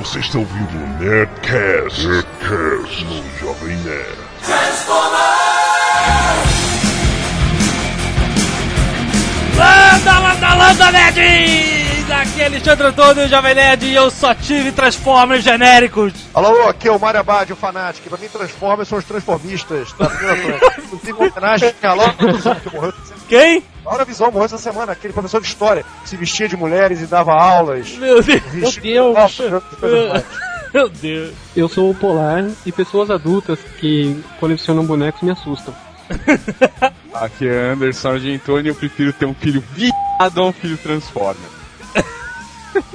Você está ouvindo o Nerdcast, Nerdcast no Jovem Nerd. Landa, landa, landa, nerds! Aqui é Alexandre Antônio, Jovem Nerd, e eu só tive Transformers genéricos. Alô, aqui é o Mário Abad, o Fanatic. Pra mim, Transformers são os transformistas coisa. Inclusive, uma homenagem a que morreu essa Quem? Laura Visão morreu essa semana, aquele professor de história, que se vestia de mulheres e dava aulas. Meu Deus. Meu mais. Meu Deus. Eu sou o Polar e pessoas adultas que colecionam bonecos me assustam. Aqui é Anderson Argentoni eu prefiro ter um filho viado ou um filho Transformer.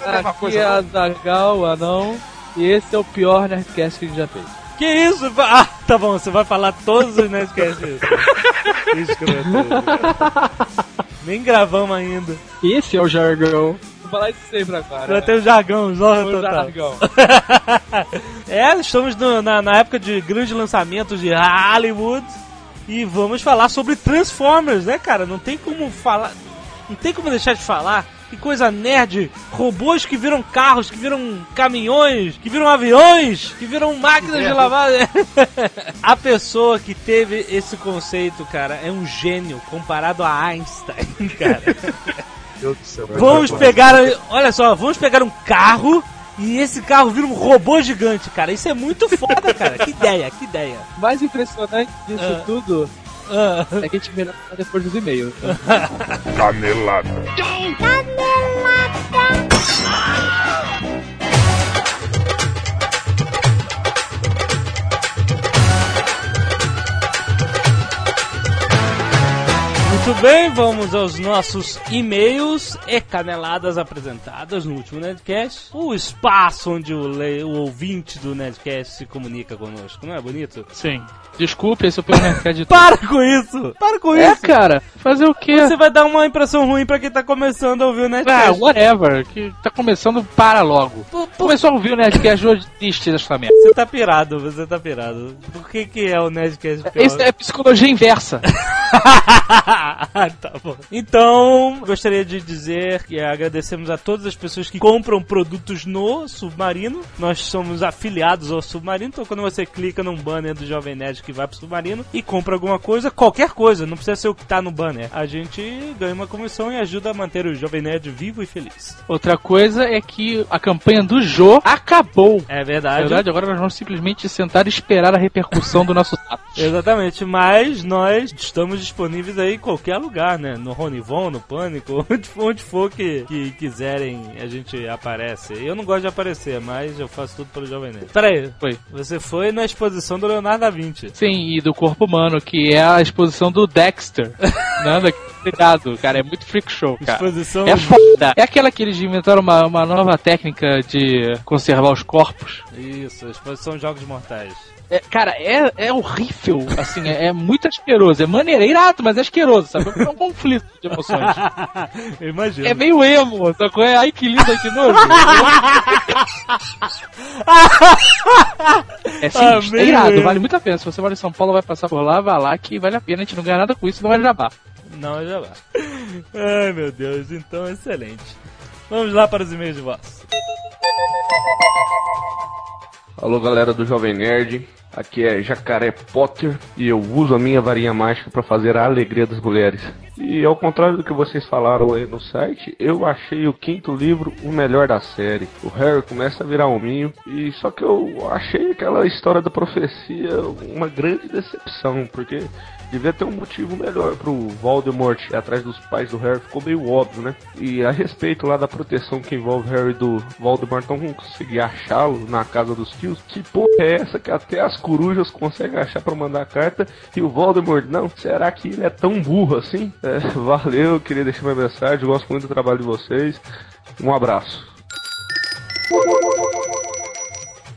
Mesma Aqui é não? a Zagal, anão, e esse é o pior Nerdcast que a gente já fez. Que isso? Ah, tá bom, você vai falar todos os Nerdcasts. Que escroto. Nem gravamos ainda. Esse é o jargão. Vou falar isso sempre agora. Já tem o jargão, zorra Vou total. Zargão. é, estamos no- na, na época de grandes lançamentos de Hollywood e vamos falar sobre Transformers, né, cara? Não tem como falar. Não tem como deixar de falar. Que coisa nerd! Robôs que viram carros, que viram caminhões, que viram aviões, que viram máquinas de lavar. A pessoa que teve esse conceito, cara, é um gênio comparado a Einstein, cara. Meu Deus do céu. Vamos pegar, olha só, vamos pegar um carro e esse carro vira um robô gigante, cara. Isso é muito foda, cara. Que ideia, que ideia. O mais impressionante disso Ah. tudo é que a gente melhor depois dos e-mails. Canelada. Muito bem, vamos aos nossos e-mails e caneladas apresentadas no último Nerdcast. O espaço onde o, le- o ouvinte do Nerdcast se comunica conosco, não é bonito? Sim. Desculpe, esse é o Nerdcast de Para com isso! Para com É, isso! cara. Fazer o quê? Você vai dar uma impressão ruim pra quem tá começando a ouvir o Ah, Nerdcast. whatever. Que tá começando, para logo. Por- por- Começou a ouvir o Nerdcast hoje, desiste dessa merda. Você tá pirado, você tá pirado. Por que que é o Nerdcast pior? Isso é psicologia inversa. tá bom. Então, gostaria de dizer que agradecemos a todas as pessoas que compram produtos no Submarino. Nós somos afiliados ao Submarino, então quando você clica num banner do Jovem Nerd que vai pro Submarino e compra alguma coisa, qualquer coisa, não precisa ser o que tá no banner, a gente ganha uma comissão e ajuda a manter o Jovem Nerd vivo e feliz. Outra coisa é que a campanha do Jô acabou. É verdade. verdade, agora nós vamos simplesmente sentar e esperar a repercussão do nosso ato. Exatamente, mas nós estamos disponíveis aí em qualquer lugar, né? No Ronivon, no Pânico, onde for, onde for que, que quiserem, a gente aparece. Eu não gosto de aparecer, mas eu faço tudo pelo Jovem Nerd. Peraí, Foi. você foi na exposição do Leonardo da Vinci. Sim, e do corpo humano, que é a exposição do Dexter. Nada, cuidado, cara, é muito freak show, cara. Exposição. É foda. É aquela que eles inventaram uma, uma nova técnica de conservar os corpos. Isso, exposição de Jogos Mortais. É, cara, é, é horrível, assim, é, é muito asqueroso. É maneiro, é irado, mas é asqueroso, sabe? É um conflito de emoções. Eu imagino. É meio emo, sacou? É, ai que lindo, ai que nojo. É sim, Ah, é irado, vale muito a pena. Se você mora em São Paulo, vai passar por lá, vai lá, que vale a pena. A gente não ganha nada com isso, não vai jabá. Não, já vai. Ai, meu Deus, então excelente. Vamos lá para os e-mails de voz. Alô galera do Jovem Nerd, aqui é Jacaré Potter e eu uso a minha varinha mágica para fazer a alegria das mulheres. E ao contrário do que vocês falaram aí no site, eu achei o quinto livro o melhor da série. O Harry começa a virar hominho e só que eu achei aquela história da profecia uma grande decepção, porque devia ter um motivo melhor pro Voldemort atrás dos pais do Harry, ficou meio óbvio, né? E a respeito lá da proteção que envolve Harry do Voldemort, não vão conseguir achá-lo na casa dos tios. Que porra é essa que até as corujas conseguem achar pra mandar carta e o Voldemort não? Será que ele é tão burro assim? É, valeu, queria deixar minha mensagem, gosto muito do trabalho de vocês. Um abraço.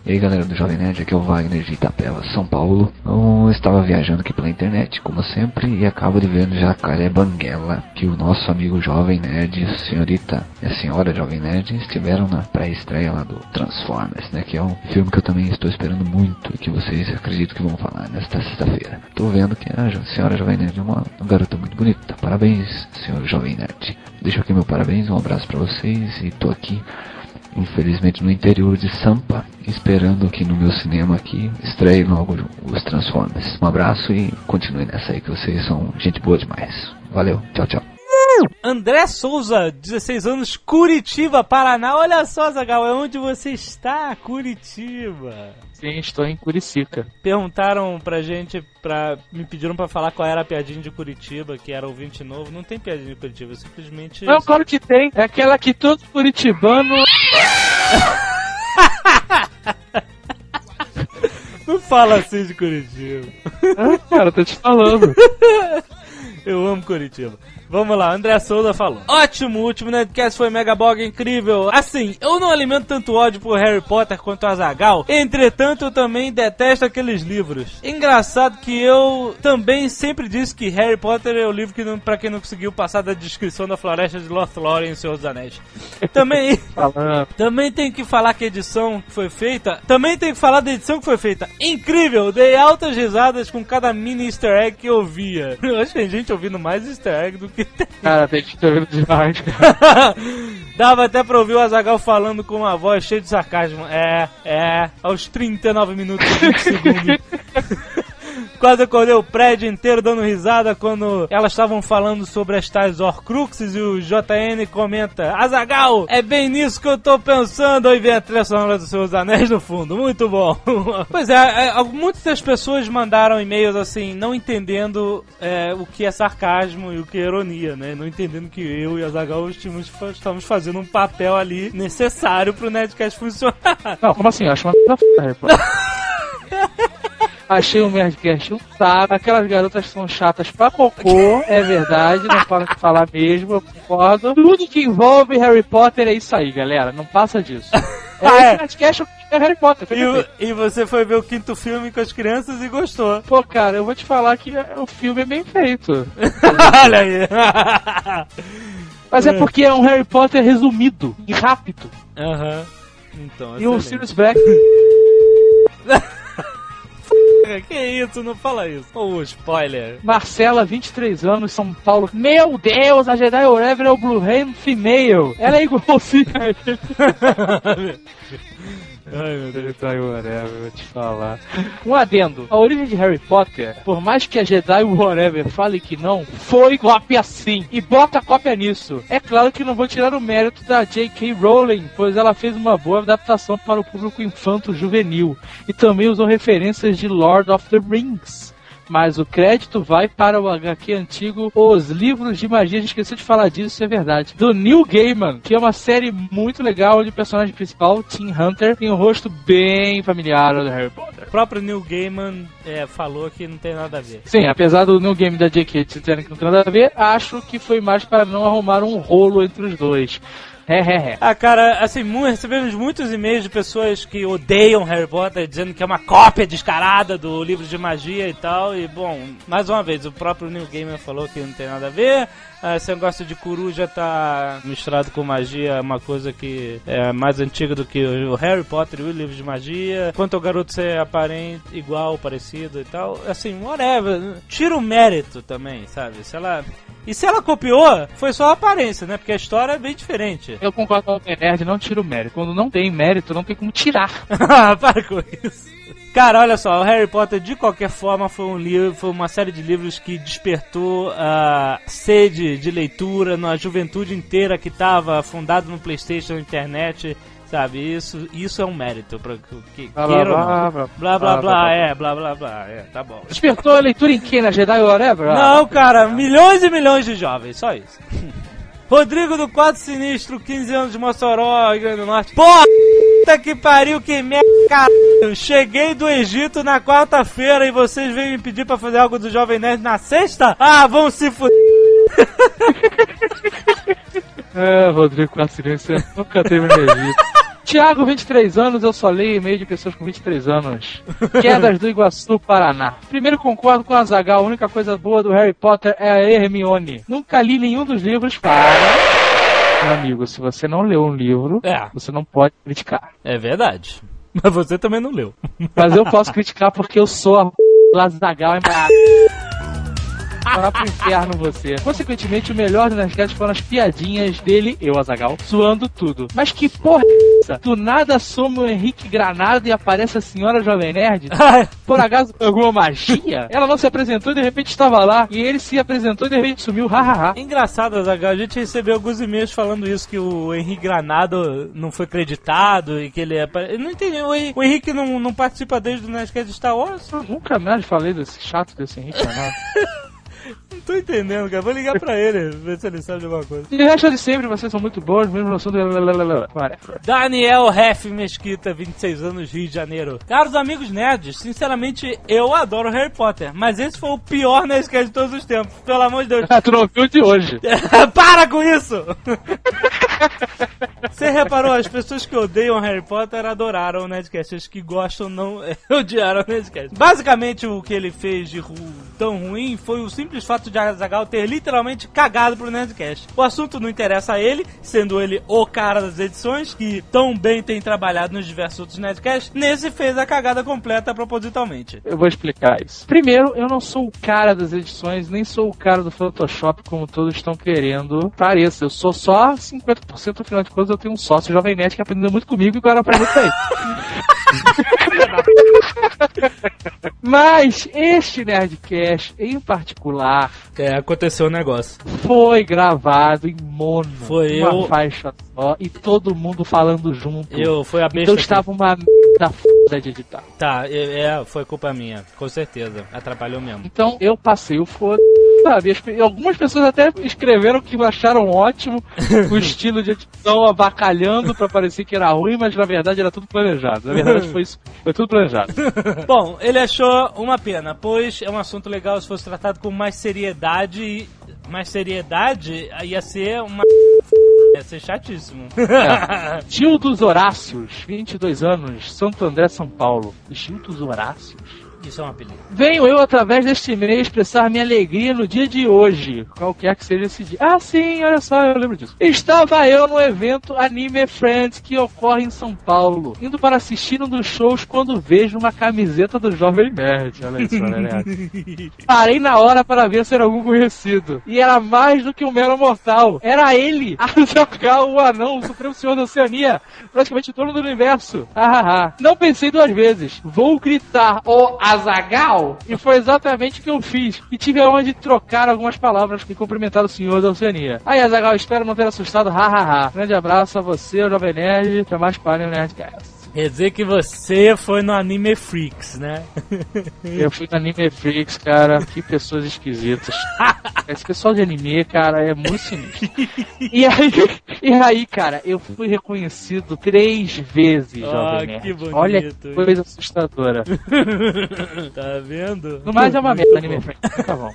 E aí galera do Jovem Nerd, aqui é o Wagner de Itapeva, São Paulo. Eu estava viajando aqui pela internet, como sempre, e acabo de ver no Jacaré Banguela que o nosso amigo Jovem Nerd, senhorita e a senhora Jovem Nerd estiveram na pré-estreia lá do Transformers, né? Que é um filme que eu também estou esperando muito e que vocês acredito que vão falar nesta sexta-feira. Tô vendo que a senhora Jovem Nerd é uma, uma garota muito bonita. Parabéns, senhor Jovem Nerd. deixo aqui meu parabéns, um abraço pra vocês e tô aqui, infelizmente, no interior de Sampa, esperando que no meu cinema aqui estreie logo os Transformers. Um abraço e continue nessa aí que vocês são gente boa demais. Valeu, tchau, tchau. André Souza, 16 anos, Curitiba, Paraná. Olha só, Zagal, é onde você está, Curitiba. Sim, estou em Curicica. Perguntaram pra gente, pra, me pediram pra falar qual era a piadinha de Curitiba, que era ouvinte novo. Não tem piadinha de Curitiba, simplesmente. Não, claro que tem. É aquela que todo curitibano. Não fala assim de Curitiba. Ah, cara, tô te falando. Eu amo Curitiba. Vamos lá, André Souza falou. Ótimo, o último Nerdcast foi mega bog incrível. Assim, eu não alimento tanto ódio por Harry Potter quanto a Zagal. Entretanto, eu também detesto aqueles livros. Engraçado que eu também sempre disse que Harry Potter é o livro que, não, pra quem não conseguiu passar da descrição da floresta de Lothlórien em Senhor dos Anéis. Também, também tem que falar que a edição que foi feita. Também tem que falar da edição que foi feita. Incrível! Dei altas risadas com cada mini easter egg que eu via. Eu acho que tem gente ouvindo mais easter egg do que. Cara, tem que ter demais, cara. Dava até pra ouvir o Azagal falando com uma voz cheia de sarcasmo. É, é, aos 39 minutos e 20 segundos. Quase acordei o prédio inteiro dando risada quando elas estavam falando sobre as tais Horcruxes e o JN comenta: Azagal, é bem nisso que eu tô pensando. Aí vem a trilha sonora dos seus anéis no fundo. Muito bom. pois é, é, muitas das pessoas mandaram e-mails assim, não entendendo é, o que é sarcasmo e o que é ironia, né? Não entendendo que eu e Azagal estamos, estamos fazendo um papel ali necessário pro Nerdcast funcionar. Não, como assim? Eu acho uma. Achei o Nerdcast um saco. Aquelas garotas são chatas pra cocô, é verdade, não falo de falar mesmo, eu concordo. Tudo que envolve Harry Potter é isso aí, galera, não passa disso. É Ah, é? Nerdcast é Harry Potter. E, o- e você foi ver o quinto filme com as crianças e gostou. Pô, cara, eu vou te falar que o filme é bem feito. Olha aí. Mas é porque é um Harry Potter resumido e rápido. Aham. Então, E o. Sirius Black Que isso, não fala isso. Ô, spoiler. Marcela, 23 anos, São Paulo. Meu Deus, a Jedi Forever é o Blue Hand Female. Ela é igualzinha. Ai, meu Deus. Jedi Whatever, vou te falar. Um adendo. A origem de Harry Potter, por mais que a Jedi Whatever fale que não, foi cópia sim. E bota cópia nisso. É claro que não vou tirar o mérito da J.K. Rowling, pois ela fez uma boa adaptação para o público infanto-juvenil. E também usou referências de Lord of the Rings. Mas o crédito vai para o HQ antigo Os Livros de Magia. A gente esqueceu de falar disso, isso é verdade. Do Neil Gaiman, que é uma série muito legal onde o personagem principal, Tim Hunter, tem um rosto bem familiar ao do Harry Potter. O próprio Neil Gaiman é, falou que não tem nada a ver. Sim, apesar do New Game da JK dizerem que não tem nada a ver, acho que foi mais para não arrumar um rolo entre os dois. É, é, é. Ah, cara, assim, recebemos muitos e-mails de pessoas que odeiam Harry Potter, dizendo que é uma cópia descarada do livro de magia e tal. E, bom, mais uma vez, o próprio Neil Gaiman falou que não tem nada a ver. Ah, Esse negócio de coruja tá misturado com magia, é uma coisa que é mais antiga do que o Harry Potter e o livro de magia. Quanto ao garoto ser aparente, igual, parecido e tal, assim, whatever. Tira o mérito também, sabe? Se ela. E se ela copiou, foi só a aparência, né? Porque a história é bem diferente. Eu concordo com o Nerd, não tira o mérito. Quando não tem mérito, não tem como tirar. Ah, Para com isso. Cara, olha só, o Harry Potter de qualquer forma foi um livro, foi uma série de livros que despertou a sede de leitura na juventude inteira que estava fundado no PlayStation, na internet, sabe? Isso, isso é um mérito para que Blá, blá, blá, blá, Blá blá blá, é, blá blá blá, é, tá bom. Despertou a leitura em quem? Na Jedi Whatever? Ah, Não, cara, milhões e milhões de jovens, só isso. Rodrigo do Quadro Sinistro, 15 anos de Mossoró, Rio Grande do Norte. Porra, puta que pariu, que merda, caralho. Cheguei do Egito na quarta-feira e vocês vêm me pedir pra fazer algo do Jovem Nerd na sexta? Ah, vão se fuder. É, Rodrigo Quacirinho, você nunca teve energia. Tiago, 23 anos, eu só leio e-mail de pessoas com 23 anos. Quedas do Iguaçu, Paraná. Primeiro concordo com a Zagal, a única coisa boa do Harry Potter é a Hermione. Nunca li nenhum dos livros para... Meu amigo, se você não leu um livro, É, você não pode criticar. é verdade. Mas você também não leu. Mas eu posso criticar porque eu sou a Zagal. Vai pro inferno você. Consequentemente, o melhor do Nerdcast foram as piadinhas dele, eu, Azagal, suando tudo. Mas que porra é essa? Do nada soma o Henrique Granada e aparece a senhora Jovem Nerd? Por acaso, alguma magia? Ela não se apresentou e de repente estava lá. E ele se apresentou e de repente sumiu, hahaha. É engraçado, Azaghal, a gente recebeu alguns e-mails falando isso, que o Henrique Granado não foi creditado e que ele é... Eu não entendi, o Henrique, o Henrique não, não participa desde o Nerdcast Star Wars? Eu nunca mais falei desse chato desse Henrique Granada. Tô entendendo, cara. Vou ligar pra ele, ver se ele sabe de alguma coisa. E o resto de sempre, vocês são muito bons, mesmo no assunto. Daniel Ref Mesquita, 26 anos, Rio de Janeiro. Caros amigos nerds, sinceramente, eu adoro Harry Potter, mas esse foi o pior Nerdcast de todos os tempos. Pelo amor de Deus. tu não viu de hoje. Para com isso! Você reparou, as pessoas que odeiam Harry Potter adoraram o Nerdcast, as que gostam não odiaram o Nerdcast. Basicamente, o que ele fez de ru tão ruim foi o simples fato de Azagal ter literalmente cagado pro Nerdcast. O assunto não interessa a ele, sendo ele o cara das edições, que tão bem tem trabalhado nos diversos outros Nerdcasts, nesse fez a cagada completa propositalmente. Eu vou explicar isso. Primeiro, eu não sou o cara das edições, nem sou o cara do Photoshop, como todos estão querendo pareça. Eu sou só 50%, afinal de contas, eu tenho um sócio Jovem Nerd que aprendeu muito comigo e agora aprende com ele. Mas este Nerdcast, em particular, É, aconteceu um negócio. foi gravado em mono. Foi uma eu- faixa só e todo mundo falando junto. Eu, foi a besta. então estava uma merda foda de editar. Tá, é, é, foi culpa minha, com certeza. Atrapalhou mesmo. Então eu passei o foda. Sabe, algumas pessoas até escreveram que acharam ótimo o estilo de edição abacalhando pra parecer que era ruim, mas na verdade era tudo planejado. Na verdade foi isso, foi tudo planejado. Bom, ele achou uma pena, pois é um assunto legal se fosse tratado com mais seriedade. E Mais seriedade ia ser uma. ia ser chatíssimo. Gil dos Horácios, 22 anos, Santo André, São Paulo. Gil dos Horácios? Isso é um apelido. Venho eu, através deste e-mail, expressar minha alegria no dia de hoje, qualquer que seja esse dia. Ah, sim, olha só, eu lembro disso. Estava eu no evento Anime Friends que ocorre em São Paulo, indo para assistir um dos shows quando vejo uma camiseta do Jovem Nerd. Olha isso, olha? Parei na hora para ver se era algum conhecido. E era mais do que um mero mortal. Era ele, a jogar o anão, o Supremo Senhor da Oceania, praticamente o dono do universo. Ahaha. Não pensei duas vezes. Vou gritar o Azagal. E foi exatamente o que eu fiz. E tive aonde trocar algumas palavras e cumprimentar o Senhor da Oceania. Aí, Azagal, espero não ter assustado. Hahaha. Grande abraço a você, o Jovem Nerd. Até mais para o Nerdcast. Quer dizer que você foi no Anime Freaks, né? Eu fui no Anime Freaks, cara. Que pessoas esquisitas. Esse pessoal de anime, cara, é muito sinistro. E aí, e aí, cara, eu fui reconhecido três vezes, Ah, Jovem Nerd. que bonito. Olha que coisa assustadora. tá vendo? No mais é uma merda Anime Freaks. Tá bom.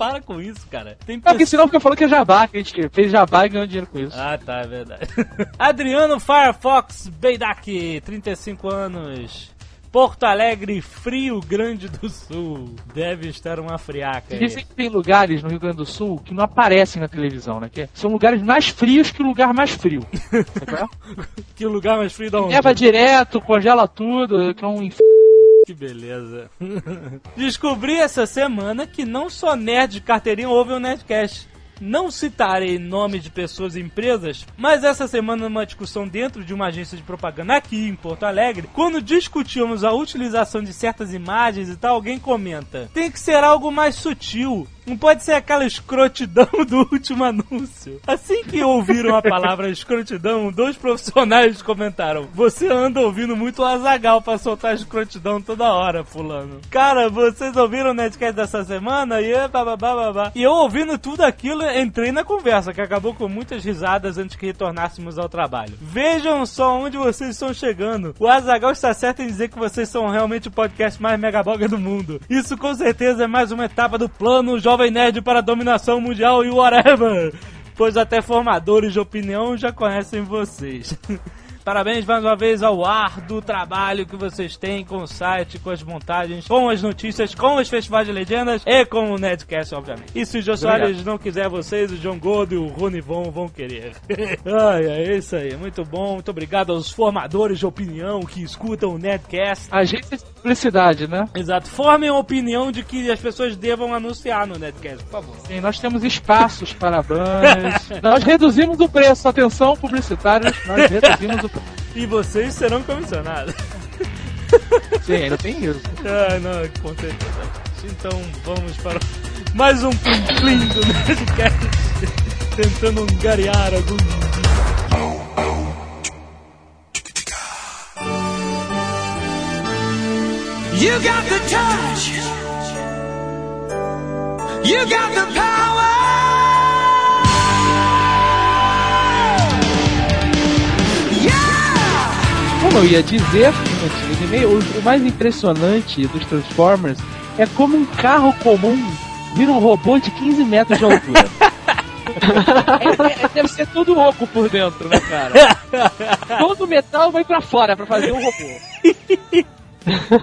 Para com isso, cara. Tem É porque senão fica falando que é jabá, que a gente fez jabá e ganhou dinheiro com isso. Ah, tá, é verdade. Adriano Firefox Beidak, 35 anos. Porto Alegre, Frio Grande do Sul. Deve estar uma friaca aí. Dizem que tem lugares no Rio Grande do Sul que não aparecem na televisão, né? Que são lugares mais frios que o lugar mais frio. É? Que lugar mais frio da onde? Leva direto, congela tudo, que é um inferno. Que beleza. Descobri essa semana que não só nerd de carteirinha ouve o Nerdcast. Não citarei nome de pessoas e empresas, mas essa semana numa discussão dentro de uma agência de propaganda aqui em Porto Alegre, quando discutíamos a utilização de certas imagens e tal, alguém comenta: "Tem que ser algo mais sutil. Não pode ser aquela escrotidão do último anúncio. Assim que ouviram a palavra escrotidão, dois profissionais comentaram: Você anda ouvindo muito o Azagal pra soltar escrotidão toda hora, fulano. Cara, vocês ouviram o Nerdcast dessa semana? E, babá, babá. e eu ouvindo tudo aquilo, entrei na conversa, que acabou com muitas risadas antes que retornássemos ao trabalho. Vejam só onde vocês estão chegando. O Azagal está certo em dizer que vocês são realmente o podcast mais megaboga do mundo. Isso com certeza é mais uma etapa do plano Jovem Nerd para a dominação mundial e whatever. Pois até formadores de opinião já conhecem vocês. Parabéns mais uma vez ao árduo trabalho que vocês têm com o site, com as montagens, com as notícias, com os festivais de legendas e com o Nedcast, obviamente. E se o Jô Soares não quiser vocês, o John Gold e o Rony Von vão querer. Ai, é isso aí. Muito bom. Muito obrigado aos formadores de opinião que escutam o Nedcast. Agência de publicidade, né? Exato. Formem a opinião de que as pessoas devam anunciar no Nedcast, por favor. Sim, nós temos espaços para banners. nós reduzimos o preço. Atenção, publicitários, nós reduzimos o preço. E vocês serão comissionados. Sim, ainda tem isso. Ah, não, com certeza. Então vamos para mais um Plim Plim do Nerdcast. Tentando angariar algum You got the touch. You got the power. Como eu ia dizer, antes do e-mail, o, mais impressionante dos Transformers é como um carro comum vira um robô de 15 metros de altura. É- é- deve ser tudo oco por dentro, né, cara? Todo metal vai pra fora pra fazer um robô.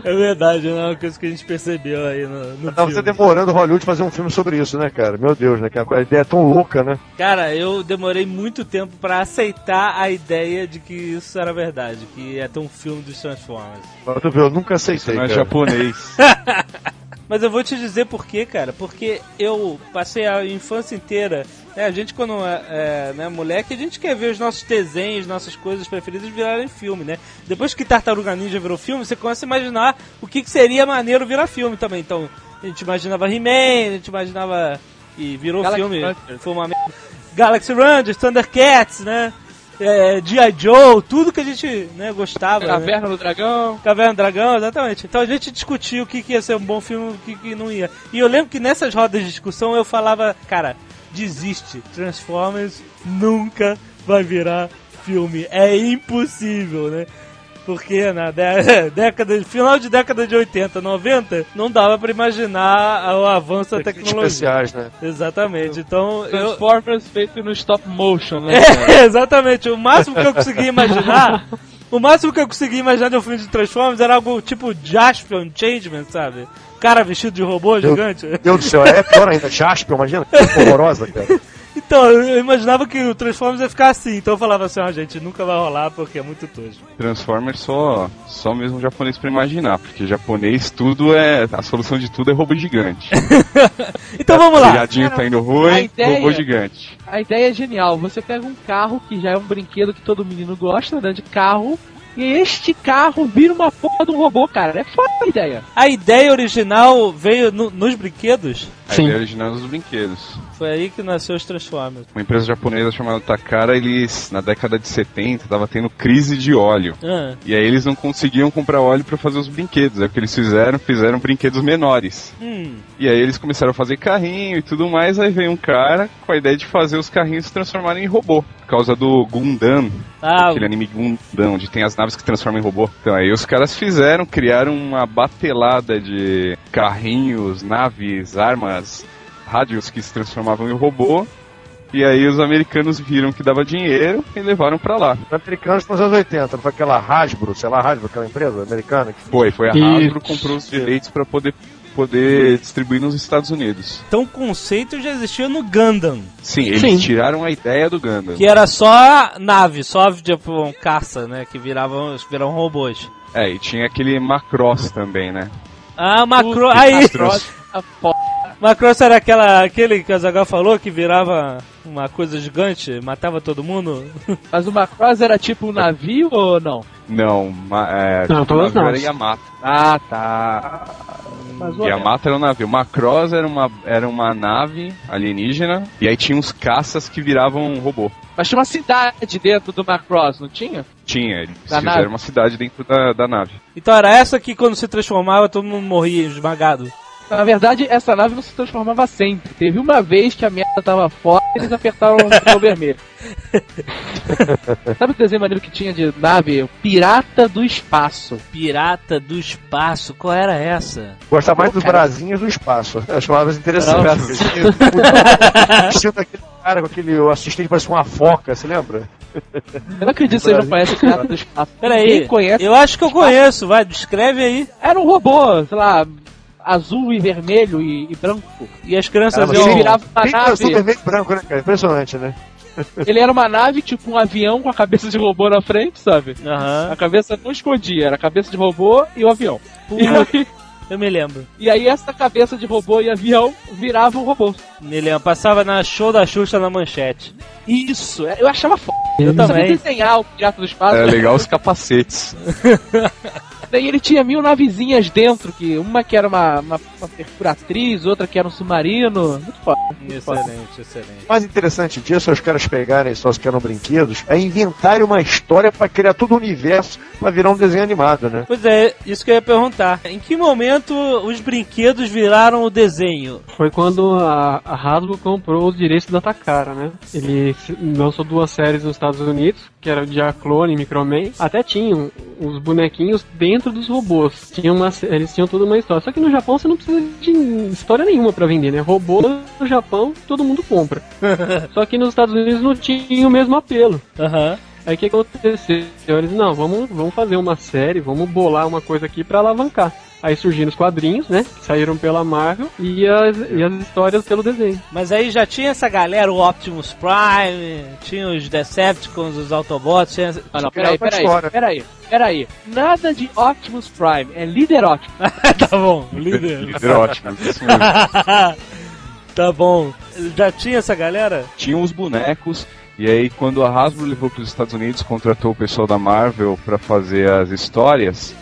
É verdade, não é uma coisa que a gente percebeu aí no, no Tava você filme. demorando Hollywood fazer um filme sobre isso, né, cara? Meu Deus, né? Que a ideia é tão louca, né? Cara, eu demorei muito tempo pra aceitar a ideia de que isso era verdade, que ia ter um filme dos Transformers. Mas tu vê, eu nunca aceitei, Não é japonês. Mas eu vou te dizer por quê, cara. Porque eu passei a infância inteira. né, a gente, quando é, é né, moleque, a gente quer ver os nossos desenhos, nossas coisas preferidas virarem filme, né? Depois que Tartaruga Ninja virou filme, você começa a imaginar o que, que seria maneiro virar filme também. Então, a gente imaginava He-Man, a gente imaginava. E virou Galaxy filme. Foi uma merda. Galaxy Rangers, Thundercats, né? É, G.I. Joe, tudo que a gente né, gostava. né? Caverna do Dragão. Caverna do Dragão, exatamente. Então a gente discutiu o que, que ia ser um bom filme e o que, que não ia. E eu lembro que nessas rodas de discussão eu falava, cara, desiste. Transformers nunca vai virar filme. É impossível, né? Porque na dé- década, final de década de 80, 90, não dava pra imaginar o avanço da tecnologia. especiais, né? Exatamente. Então eu, Transformers feito no stop motion, né? é, exatamente. O máximo que eu conseguia imaginar. O máximo que eu conseguia imaginar de um filme de Transformers era algo tipo Jaspion Changeman, sabe? Cara vestido de robô gigante. Meu Deus do céu, é pior ainda. Jasper, imagina. Que horrorosa, cara. Então, eu imaginava que o Transformers ia ficar assim. Então eu falava assim, ó, gente, nunca vai rolar porque é muito tosco. Transformers só, só mesmo japonês pra imaginar, porque japonês tudo é. A solução de tudo é robô gigante. Então vamos lá. Viradinho tá indo ruim, ideia- robô gigante. A ideia é genial. Você pega um carro que já é um brinquedo que todo menino gosta, né? De carro. E este carro vira uma porra de um robô, cara. É foda a ideia. A ideia original veio no- nos brinquedos. A Sim. ideia original dos brinquedos. Foi aí que nasceu os Transformers. Uma empresa japonesa chamada Takara, eles, na década de 70, tava tendo crise de óleo. Ah, E aí eles não conseguiam comprar óleo pra fazer os brinquedos. É o que eles fizeram, fizeram brinquedos menores. hum. E aí eles começaram a fazer carrinho e tudo mais, aí veio um cara com a ideia de fazer os carrinhos se transformarem em robô. Por causa do Gundam, Ah, aquele anime Gundam, onde tem as naves que transformam em robô. Então aí os caras fizeram, criaram uma batelada de carrinhos, naves, armas, rádios que se transformavam em robô. E aí os americanos viram que dava dinheiro e levaram pra lá. Os americanos nos anos 80, não foi aquela Hasbro, sei lá, Hasbro, aquela empresa americana? que- Foi, foi a. Hasbro comprou os direitos pra poder poder distribuir nos Estados Unidos. então o conceito já existia no Gundam. Sim, eles Sim. tiraram a ideia do Gundam. Que era só nave, só tipo um caça, né? Que viravam, viravam robôs. É, e tinha aquele Macross também, né? Ah, Macro. Puta, Aí! Macross. Macross era aquela, aquele que a Zagal falou que virava uma coisa gigante, matava todo mundo. Mas o Macross era tipo um navio ou não? Não, ma, é, Não, todas o navio era não. Yamato. Ah, tá. Mas o Yamato era um navio. Macross era uma, era uma nave alienígena. E aí tinha uns caças que viravam um robô. Mas tinha uma cidade dentro do Macross, não tinha? Tinha, eles Da fizeram nave? uma cidade dentro da, da nave. Então era essa que quando se transformava todo mundo morria esmagado. Na verdade, essa nave não se transformava sempre. Teve uma vez que a merda tava fora e eles apertaram o botão vermelho. Sabe o desenho maneiro que tinha de nave? Pirata do Espaço. Pirata do espaço, qual era essa? Gosta mais dos brasinhos do espaço. Eu achava mais interessante. Não. O estilo daquele cara com aquele assistente parece uma foca, você lembra? Eu não acredito que vocês não conhecem Pirata do Espaço. Peraí, eu acho que eu conheço, vai, descreve aí. Era um robô, sei lá, azul e vermelho e, e branco. E as crianças Caramba, Ele iam... virava uma Tem azul, nave. vermelho e branco, né, cara? Impressionante, né? Ele era uma nave, tipo um avião com a cabeça de robô na frente, sabe? Aham. A cabeça não escondia, era a cabeça de robô e o avião. E aí, Eu me lembro. e aí essa cabeça de robô e avião virava um robô. Me lembro. Passava na show da Xuxa na manchete. Isso, é, eu achava foda. Eu Sabia também. desenhar o Pirata do Espaço. É legal os capacetes. Daí ele tinha mil navezinhas dentro, que uma que era uma, uma, uma perfuratriz, outra que era um submarino. Muito foda. muito foda. Excelente, excelente. O mais interessante disso é os caras pegarem só que eram brinquedos, é inventarem uma história pra criar todo o universo pra virar um desenho animado, né? Pois é, isso que eu ia perguntar. Em que momento os brinquedos viraram o desenho? Foi quando a, a Hasbro comprou os direitos da Takara, né? Ele lançou duas séries nos Estados Unidos, que era de Clone e Microman. Até tinham os bonequinhos dentro dos robôs. Tinha uma, eles tinham toda uma história. Só que no Japão você não precisa de história nenhuma pra vender, né? Robô no Japão todo mundo compra. Só que nos Estados Unidos não tinha o mesmo apelo. Aham. Aí o que aconteceu? Eles, não, vamos, vamos fazer uma série, vamos bolar uma coisa aqui pra alavancar. Aí surgiram os quadrinhos, né? que Saíram pela Marvel e as, e as histórias pelo desenho. Mas aí já tinha essa galera, o Optimus Prime, tinha os Decepticons, os Autobots, tinha... Ah, não, peraí, peraí, peraí, peraí. Nada de Optimus Prime, é líder Optimus. tá bom, líder. Líder ótimo. isso mesmo. tá bom. Já tinha essa galera? Tinham os bonecos. E aí, quando a Hasbro levou para os Estados Unidos, contratou o pessoal da Marvel para fazer as histórias.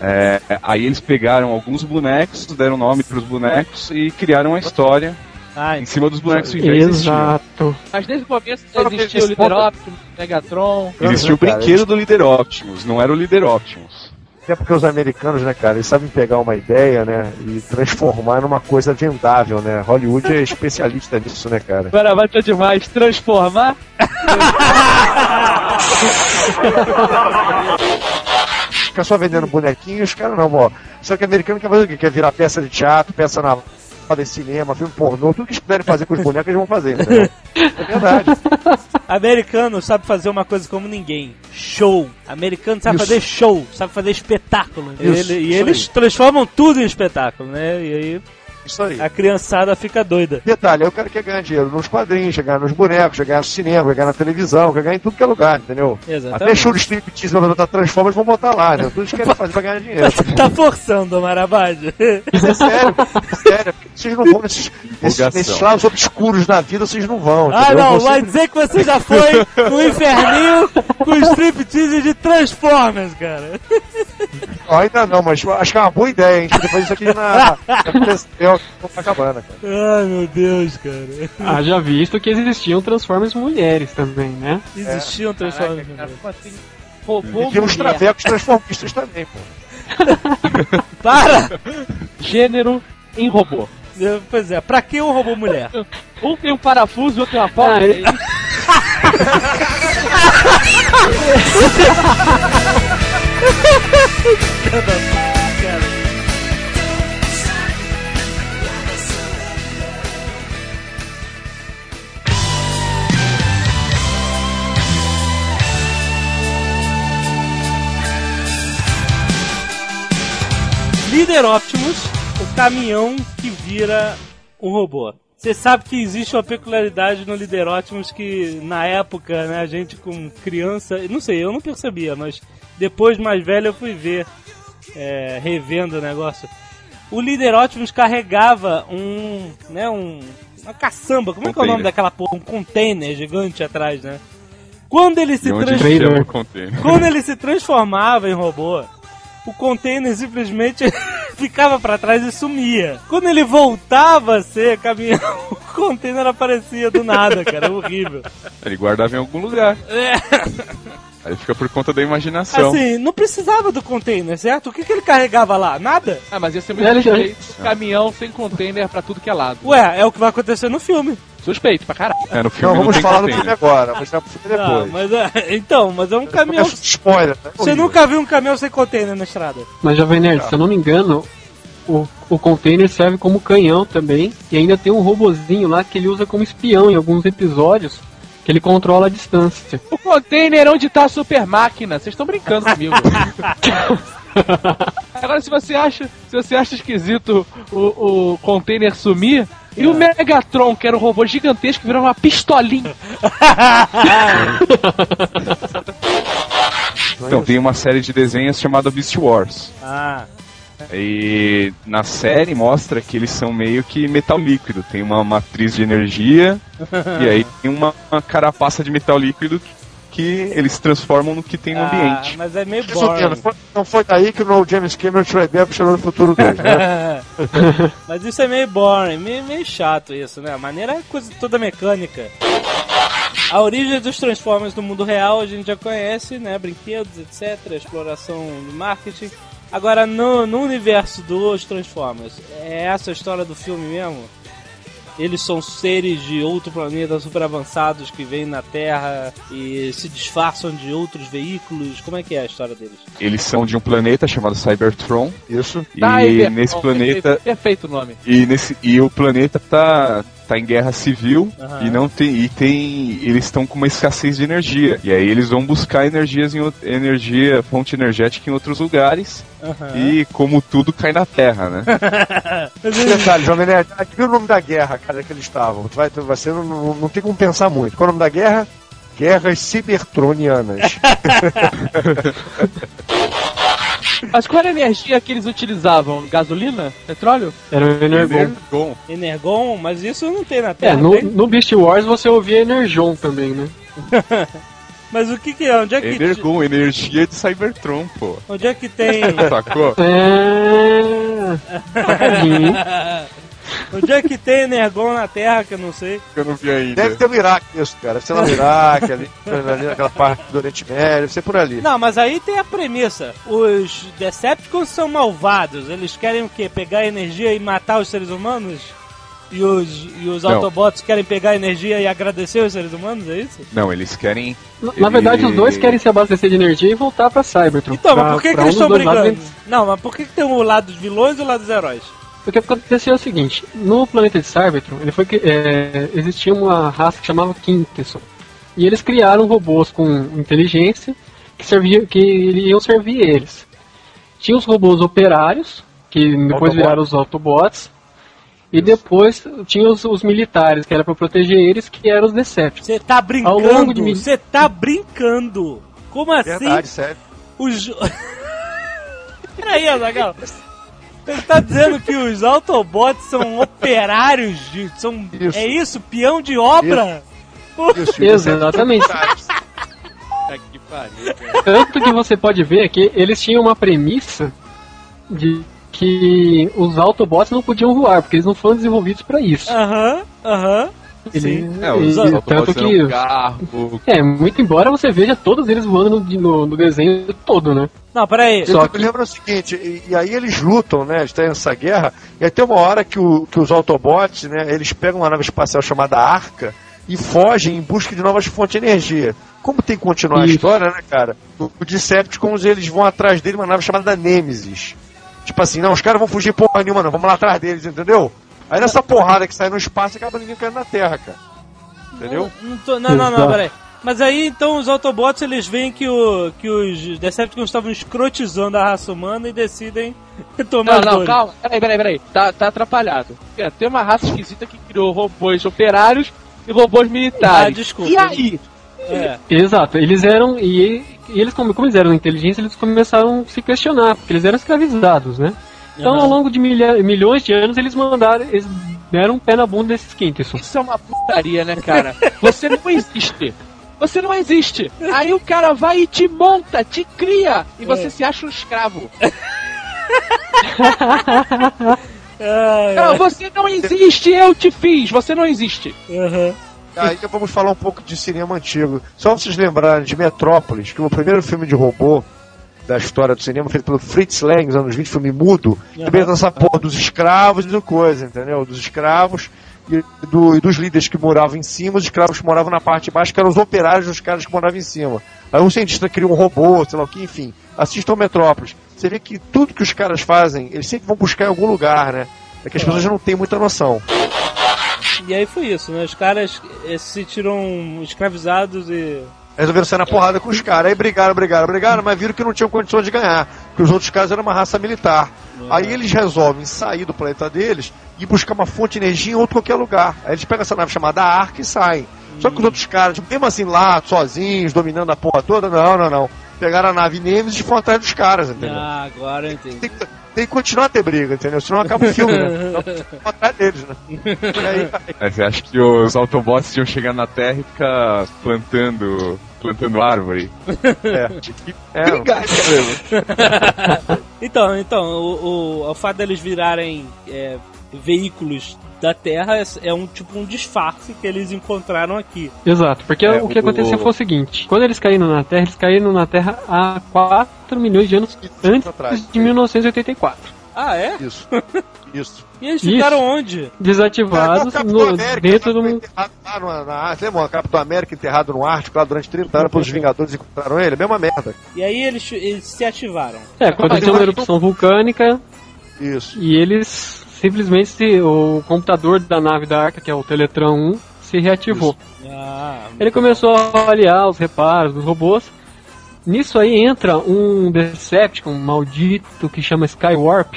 é, aí eles pegaram alguns bonecos, deram nome para os bonecos e criaram a história Ah, em cima dos bonecos existiam. Exato. Mas desde o começo já existia o líder Optimus, o Megatron. Existia o Cara, brinquedo do Líder Optimus, não era o Líder Optimus. Até porque os americanos, né, cara, eles sabem pegar uma ideia, né, e transformar numa coisa vendável, né? Hollywood é especialista nisso, né, cara? Agora vai ter demais transformar. Fica só vendendo bonequinhos, os caras não, ó. Só que americano quer fazer o quê? Quer virar peça de teatro, peça na de cinema, filme pornô, tudo que eles puderem fazer com os bonecos, eles vão fazer, entendeu? É verdade. Americano sabe fazer uma coisa como ninguém. Show. Americano sabe Isso. fazer show, sabe fazer espetáculo. E ele- e isso eles aí. transformam tudo em espetáculo, né? E aí Isso aí. a criançada fica doida. Detalhe, aí o cara quer ganhar dinheiro nos quadrinhos, ganhar nos bonecos, ganhar no cinema, ganhar na televisão, quer ganhar em tudo que é lugar, entendeu? Até Exatamente. show de striptease vai botar Transformers, vão botar lá, né? Tudo eles querem fazer pra ganhar dinheiro. Tá forçando, Marabade. Isso é sério, é sério. Vocês não vão nesses, nesses, nesses lados obscuros na vida, vocês não vão. Ah, entendeu? não, Você- vai dizer que você já foi no inferninho com striptease de Transformers, cara. Ainda não, mas acho que é uma boa ideia, hein? Depois isso aqui na. na na Copacabana, cara. Ai, meu Deus, cara. Haja visto que existiam Transformers mulheres também, né? Existiam Transformers. Caraca, cara, como assim? E uns mulher. travecos transformistas também, pô. Para! Gênero em robô. Pois é, pra que um robô mulher? Um tem um parafuso e outro tem uma porta. Ah, ele- Líder Optimus, o caminhão que vira um robô. Você sabe que existe uma peculiaridade no Líder Optimus que na época, né, a gente com criança, não sei, eu não percebia, mas depois mais velho eu fui ver, é, revendo o negócio. O Líder Optimus carregava um, né, um, uma caçamba, como é que é o nome daquela porra? Um container gigante atrás, né? Quando ele se container. quando ele se transformava em robô, o container simplesmente ficava pra trás e sumia. Quando ele voltava a ser caminhão, o container aparecia do nada, cara. É horrível. Ele guardava em algum lugar. É, Aí fica por conta da imaginação. assim, não precisava do container, certo? O que, que ele carregava lá? Nada? Ah, mas ia ser muito suspeito. Caminhão sem container pra tudo que é lado. Ué, é o que vai acontecer no filme. Suspeito pra caralho. É, no Não, filme não, vamos tem falar do filme agora, mas pro filme depois. mas é, então, mas é um caminhão. Não spoiler, né? Você nunca viu um caminhão sem container na estrada? Mas Jovem Nerd, se eu não me engano, o, o container serve como canhão também. E ainda tem um robozinho lá que ele usa como espião em alguns episódios. que ele controla a distância. O container é onde tá a super máquina. Vocês estão brincando comigo. Agora, se você acha, se você acha esquisito o, o container sumir, e o Megatron, que era um robô gigantesco, virou uma pistolinha. Então tem uma série de desenhos chamada Beast Wars. Ah, E na série mostra que eles são meio que metal líquido. Tem uma matriz de energia e aí tem uma, uma carapaça de metal líquido que eles transformam no que tem no ah, ambiente. mas é meio não boring. foi, não foi daí que o James Cameron tirou a ideia pro Chegando no Futuro 2, né? Mas isso é meio boring, meio, meio chato isso, né? A maneira é coisa toda mecânica. A origem dos Transformers no mundo real a gente já conhece, né? Brinquedos, etc. Exploração de marketing. Agora, no, no universo dos Transformers, é essa a história do filme mesmo? Eles são seres de outro planeta super avançados que vêm na Terra e se disfarçam de outros veículos. Como é que é a história deles? Eles são de um planeta chamado Cybertron Isso. e Cybertron, nesse perfeito, planeta Perfeito o nome. e nesse e o planeta tá tá em guerra civil Aham. e não tem e tem eles estão com uma escassez de energia e aí eles vão buscar energias em energia fonte energética em outros lugares Aham. e como tudo cai na Terra, né? Detalhe, Jovem Nerd, adivinha o nome da guerra, cara, que eles estavam. Tu vai, tu, você não, não, não tem como pensar muito. Qual é o nome da guerra? Guerras Cibertronianas. Mas qual era a energia que eles utilizavam? Gasolina? Petróleo? Era o Energon. Energon. Energon, mas isso não tem na É, Terra. no, tem? no Beast Wars você ouvia Energon também, né? Mas o que que é? Onde é que, Energon, energia de Cybertron, pô. onde é que tem... Sacou? É. Onde é que tem Energon na Terra que eu não sei? Eu não vi ainda. Deve ter no Iraque isso, cara. Deve ser lá no Iraque, ali, ali naquela parte do Oriente Médio, deve ser por ali. Não, mas aí tem a premissa. Os Decepticons são malvados. Eles querem o quê? Pegar energia e matar os seres humanos? E os, e os Não. Autobots querem pegar energia e agradecer os seres humanos, é isso? Não, eles querem. Na, na verdade, os dois querem se abastecer de energia e voltar pra Cybertron. Então, Pra- mas por que, que eles estão dois lados, brigando? Não, mas por que, que tem o lado dos vilões e o lado dos heróis? Porque aconteceu o seguinte, no planeta de Cybertron, ele foi que é, existia uma raça que chamava Quintesson. E eles criaram robôs com inteligência que servia, que iriam servir eles. Tinha os robôs operários, que depois Autobots. viraram os Autobots. E depois tinha os, os militares, que era pra proteger eles, que eram os Decepticons. Você tá brincando? de mil- Você tá brincando? Como assim? Verdade, sério. Os. Peraí, Azagal. Você tá dizendo que os Autobots são operários de. São, Isso. É isso? Peão de obra? Isso, Exatamente. que pariu. Tanto que você pode ver que eles tinham uma premissa de que os Autobots não podiam voar, porque eles não foram desenvolvidos pra isso. Aham, aham. Ele- É, os e- tanto que um carro. é muito embora você veja todos eles voando no, no- no desenho todo, né? Não, peraí. Só Eu que- me lembro o seguinte, e, e aí eles lutam, né? Eles têm essa guerra, e aí tem uma hora que, o- que os Autobots, né? Eles pegam uma nave espacial chamada Arca e fogem em busca de novas fontes de energia. Como tem que continuar a Isso. história, né, cara? O, o Decepticons, eles vão atrás dele, uma nave chamada Nemesis. Tipo assim, não, os caras vão fugir porra nenhuma, não, vamos lá atrás deles, entendeu? Aí nessa porrada que sai no espaço, acaba ninguém caindo na Terra, cara. Entendeu? Não, tô- não, não, não, Exato. peraí. Mas aí então os Autobots eles veem que, o, que os Decepticons estavam escrotizando a raça humana e decidem tomar Não, não, dores. calma. Peraí, peraí, peraí. Tá, tá atrapalhado. É, Tem uma raça esquisita que criou robôs operários e robôs militares. Ah, desculpa. E aí? É. Exato, eles eram. E, e eles, como, como eles eram inteligentes, eles começaram a se questionar, porque eles eram escravizados, né? Então, ao longo de milha- milhões de anos, eles mandaram. Eles deram um pé na bunda desses Quintesson. Isso é uma putaria, né, cara? Você não existe. Você não existe. Aí o cara vai e te monta, te cria. E você É. se acha um escravo. Não, você não existe, eu te fiz. Você não existe. Aí vamos falar um pouco de cinema antigo. Só pra vocês lembrarem de Metrópolis, que foi o primeiro filme de robô da história do cinema, feito pelo Fritz Lang, nos anos 20, filme mudo, também nessa porra dos escravos e do coisa, entendeu? Dos escravos e, do- e dos líderes que moravam em cima, os escravos que moravam na parte de baixo, que eram os operários dos caras que moravam em cima. Aí um cientista cria um robô, sei lá o que, enfim. Assistam Metrópolis. Você vê que tudo que os caras fazem, eles sempre vão buscar em algum lugar, né? É que as pessoas não têm muita noção. E aí foi isso, né? Os caras eh, se sentiram escravizados e. Resolveram sair na porrada com os caras. Aí brigaram, brigaram, brigaram, mas viram que não tinham condições de ganhar. Porque os outros caras eram uma raça militar. Aí eles resolvem sair do planeta deles e buscar uma fonte de energia em outro qualquer lugar. Aí eles pegam essa nave chamada Ark e saem. Só que os outros caras, mesmo assim lá, sozinhos, dominando a porra toda, não, não, não. Pegaram a nave Nemesis e foram atrás dos caras, entendeu? Ah, agora eu entendi. Tem, que- tem que continuar a ter briga, entendeu? Senão acaba o filme, né? Então, vão atrás deles, né? E aí, Mas eu acho que os Autobots tinham chegado na Terra e ficar plantando, plantando árvore. é, é, caramba. Então, então, o, o, o fato deles virarem é, veículos da Terra é, é um tipo um disfarce que eles encontraram aqui. Exato, porque É, o que o- aconteceu foi o seguinte: quando eles caíram na Terra, eles caíram na Terra há 4 milhões de anos antes atrás. de 1984. Ah, é? Isso. Isso. E eles Isso. ficaram onde? Desativados Cara, no- América, dentro do. enterrado lá no- na Ártico. Lembra o Capitão América enterrado no Ártico lá durante 30 anos, depois os Vingadores encontraram ele? Mesma merda. E aí eles, eles se ativaram. É, aconteceu uma erupção vulcânica Isso. e eles simplesmente. se- O computador da nave da Arca, que é o Teletran 1, se reativou. Ah, Ele começou a avaliar os reparos dos robôs. Nisso aí entra um Decepticon maldito que chama Skywarp.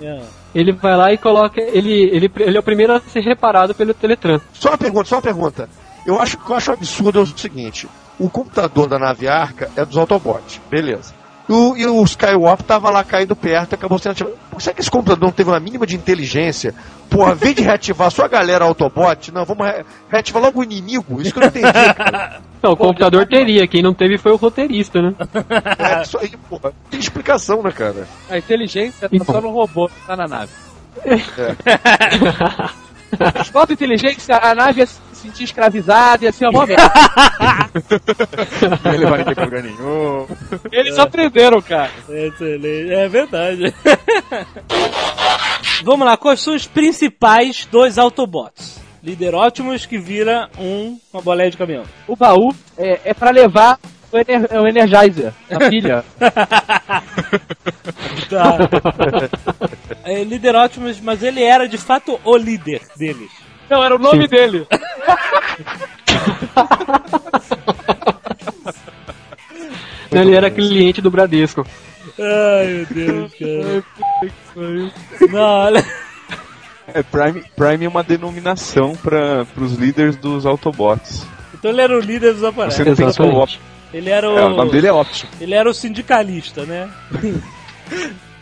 é. Ele vai lá e coloca. Ele, ele, ele é o primeiro a ser reparado pelo Teletran. Só uma pergunta, só uma pergunta. Eu acho que eu acho absurdo é o seguinte: o computador da nave Arca é dos Autobots, beleza. E o, e o Skywalk tava lá caído perto acabou sendo ativado. Pô, Será que esse computador não teve uma mínima de inteligência? Porra, vem de reativar só a galera Autobot, não, vamos re- reativar logo o inimigo? Isso que eu não entendi, cara. Não, o computador teria, quem não teve foi o roteirista, né? É isso aí, porra. Tem explicação, né, cara? A inteligência tá só no robô, tá na nave. Falta inteligência, a nave ia se sentir escravizada, ia ser uma merda. Não ia levar ninguém pra lugar nenhum. Eles aprenderam, cara. Excelente. É verdade. Vamos lá, quais são os principais dos Autobots? Líder Optimus que vira um, uma boleia de caminhão. O baú é, é pra levar o, ener, o Energizer, a pilha. Tá. É, líder Optimus, mas ele era de fato o líder deles. Não, era o nome dele. Ele era cliente do Bradesco. Ai, meu Deus, cara. Não, olha. É, Prime, Prime é uma denominação para os líderes dos Autobots. Então ele era o líder dos Você aparelhos. não tem. Autobot. Ele era É, o nome o. dele é Optimus. Ele era o sindicalista, né?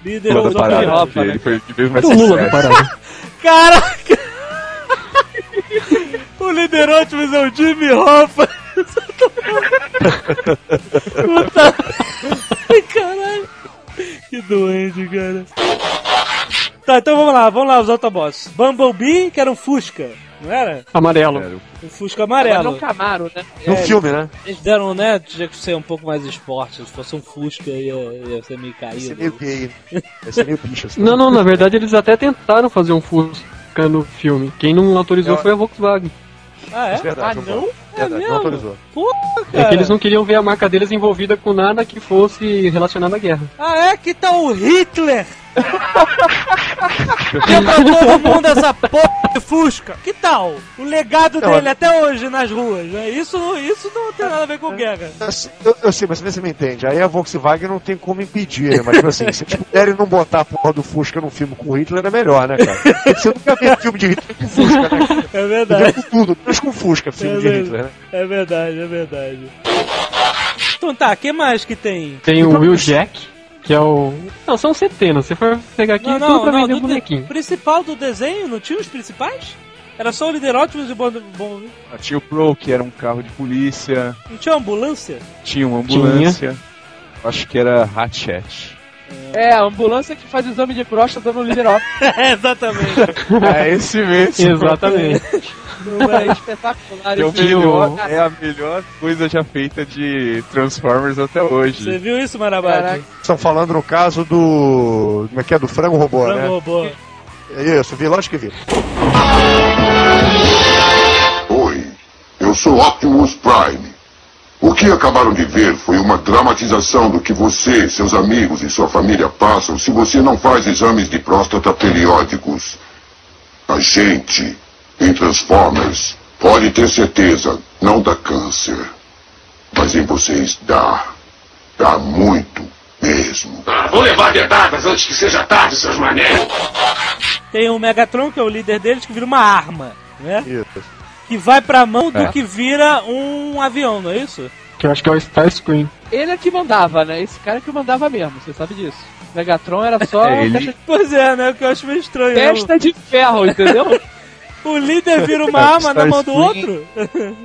líder dos porque Ele foi de vez mais O o líder Optimus é o Jimmy Hoffa. Puta. Ai, caralho. Que doente, cara. Tá, então vamos lá, vamos lá, os Autobots. Bumblebee, que era um Fusca, não era? Amarelo. Era o- Um Fusca Mas amarelo. não Camaro, né? No É, filme, né? Eles deram, né? Tinha que ser um pouco mais esporte. Se fosse um Fusca, ia, ia ser meio Ia ser caído. meio gay. Ia ser meio bicho, assim. Não, não, na verdade eles até tentaram fazer um Fusca no filme. Quem não autorizou foi a Volkswagen. Ah, É é? verdade, Ah, não? não? Verdade, mesmo? não autorizou. Porra, É cara. que eles não queriam ver a marca deles envolvida com nada que fosse relacionado à guerra. Ah, é? Que tal o Hitler? Deu pra todo mundo essa porra de Fusca. Que tal? O legado Não, dele até hoje nas ruas, né? Isso, isso não tem nada a ver com guerra. Eu, eu sei, mas você me entende. Aí a Volkswagen não tem como impedir, né? Mas, tipo assim, se eles puderem não botar a porra do Fusca num filme com o Hitler, é melhor, né, cara? Porque Você nunca vê filme de Hitler com Fusca, né? É verdade, com tudo, menos com Fusca, filme É de. Hitler, né? é verdade, é verdade. Então tá, o que mais que tem? Tem o Will Jack, que é o. Não, são centenas. Se for pegar aqui, Não, tudo não, pra não, vender do de- bonequinho. principal do desenho, não tinha os principais? Era só o líder Optimus e o bom, bom Ah, Tinha o Pro, que era um carro de polícia. Não tinha ambulância? Tinha uma ambulância. Acho que era Hatchet. É, a ambulância que faz exame de próstata no Liderop. É, exatamente. É esse mesmo. Exatamente. É espetacular. É, esse melhor, é a melhor coisa já feita de Transformers até hoje. Você viu isso, Marabate? Estão falando no caso do. Como é que é? Do frango robô, Frango né? robô. É isso, vi, lógico que vi. Oi, eu sou Optimus Prime. O que acabaram de ver foi uma dramatização do que você, seus amigos e sua família passam se você não faz exames de próstata periódicos. A gente Em Transformers, pode ter certeza, não dá câncer. Mas em vocês dá. Dá muito mesmo. Vou levar dedadas antes que seja tarde, seus manés. Tem o Megatron, que é o líder deles, que vira uma arma, né? Isso. Que vai pra mão do É. que vira um avião, não é isso? Que eu acho que é o Starscream. Ele é que mandava, né? Esse cara que mandava mesmo, você sabe disso. Megatron era só É, ele- festa, Pois é, né? O que eu acho meio estranho. né? festa de ferro, entendeu? O líder vira uma arma na mão do outro?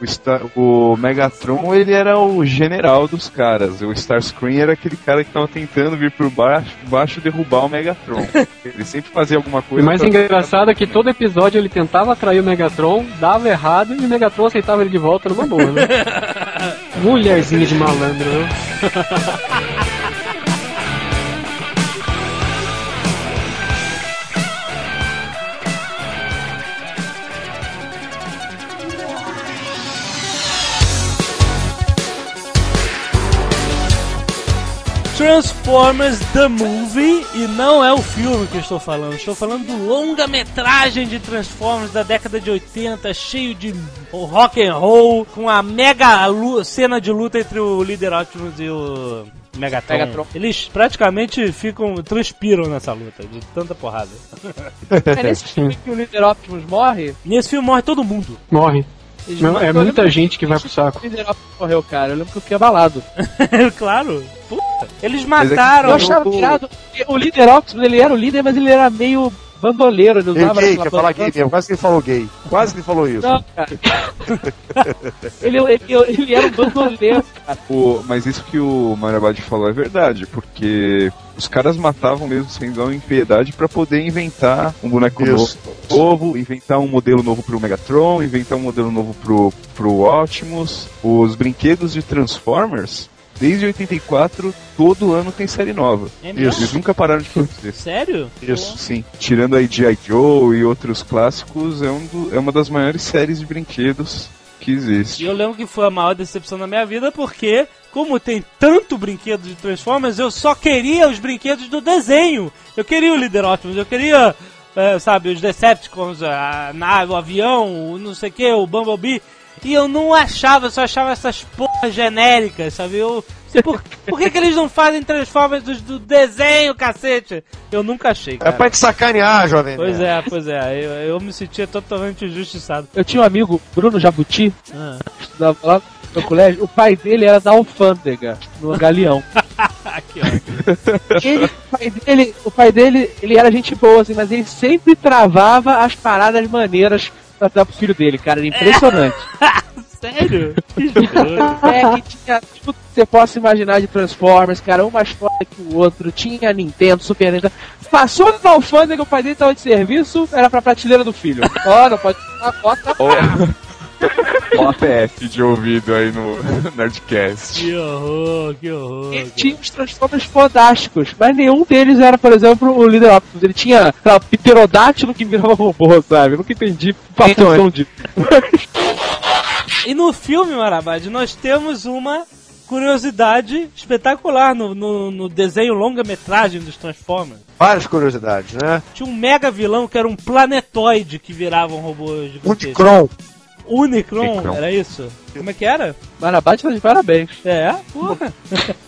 O, Star- o Megatron, ele era o general dos caras. O Starscream era aquele cara que tava tentando vir por baixo, baixo derrubar o Megatron. Ele sempre fazia alguma O coisa. mais pra- engraçado é que todo episódio ele tentava atrair o Megatron, dava errado e o Megatron aceitava ele de volta numa boa, né? Mulherzinha de malandro, né? Transformers The Movie e não é o filme que eu estou falando. Estou falando do longa-metragem de Transformers da década de 80, cheio de rock and roll, com a mega cena de luta entre o líder Optimus e o Megatron. Megatron. Eles praticamente ficam transpiram nessa luta de tanta porrada. É nesse filme que o líder Optimus morre. Nesse filme morre todo mundo. Morre. Não, é muita gente que vai pro saco. O morreu, cara. Eu lembro que eu fiquei abalado. claro. Puta. Eles é que- mataram. Eu achava tirado. O líder Optimus, ele era o líder, mas ele era meio bandoleiro. Ele Ele usava gay, aquela quer falar gay mesmo. Quase que ele falou gay. Quase que ele falou isso. Não, cara. ele, ele, ele era um bandoleiro, cara. O- mas isso que o Marabad falou é verdade, porque os caras matavam mesmo sem dó em piedade pra poder inventar um boneco Isso. novo, novo, inventar um modelo novo pro Megatron, inventar um modelo novo pro, pro Optimus. Os brinquedos de Transformers, desde 84, todo ano tem série nova. É mesmo? Eles nunca pararam de produzir. Sério? Isso. Sim, tirando aí G.I. Joe e outros clássicos, é, um do- é uma das maiores séries de brinquedos que E existe. eu lembro que foi a maior decepção da minha vida porque, como tem tanto brinquedo de Transformers, eu só queria os brinquedos do desenho. Eu queria o Líder Optimus, eu queria, eh, sabe, os Decepticons, a nave, o avião, o não sei o que, o Bumblebee. E eu não achava, eu só achava essas porras genéricas, sabe? Eu, por, por que, que eles não fazem Transformers do, do desenho, cacete? Eu nunca achei, É cara. pra te sacanear, jovem. Pois nerd. é, pois é, eu, eu me sentia totalmente injustiçado. Eu tinha um amigo, Bruno Jabuti, Ah. estudava lá no colégio. O pai dele era da alfândega, no Galeão. Ele, o, pai dele, o pai dele, ele era gente boa, assim, mas ele sempre travava as paradas maneiras dar pro filho dele, cara. Era impressionante. Sério? É que tinha tudo que você possa imaginar de Transformers, cara, um mais foda que o outro. Tinha Nintendo, Super Nintendo. Passou na alfândega, o pai dele tava de serviço, era pra prateleira do filho. Ó, não pode a bota A PF de ouvido aí no Nerdcast. Que horror, que horror. Ele tinha uns Transformers fodásticos, mas nenhum deles era, por exemplo, o líder Optimus. Ele tinha sei lá, o pterodátilo que virava robô, sabe? Eu nunca entendi a função disso. E no filme, Marabad, nós temos uma curiosidade espetacular no, no, no desenho longa-metragem dos Transformers. Várias curiosidades, né? Tinha um mega vilão que era um planetoide que virava um robô de brinquedo. Unicron. Unicron, era isso? Como é que era? Marabate tá de parabéns. É, porra.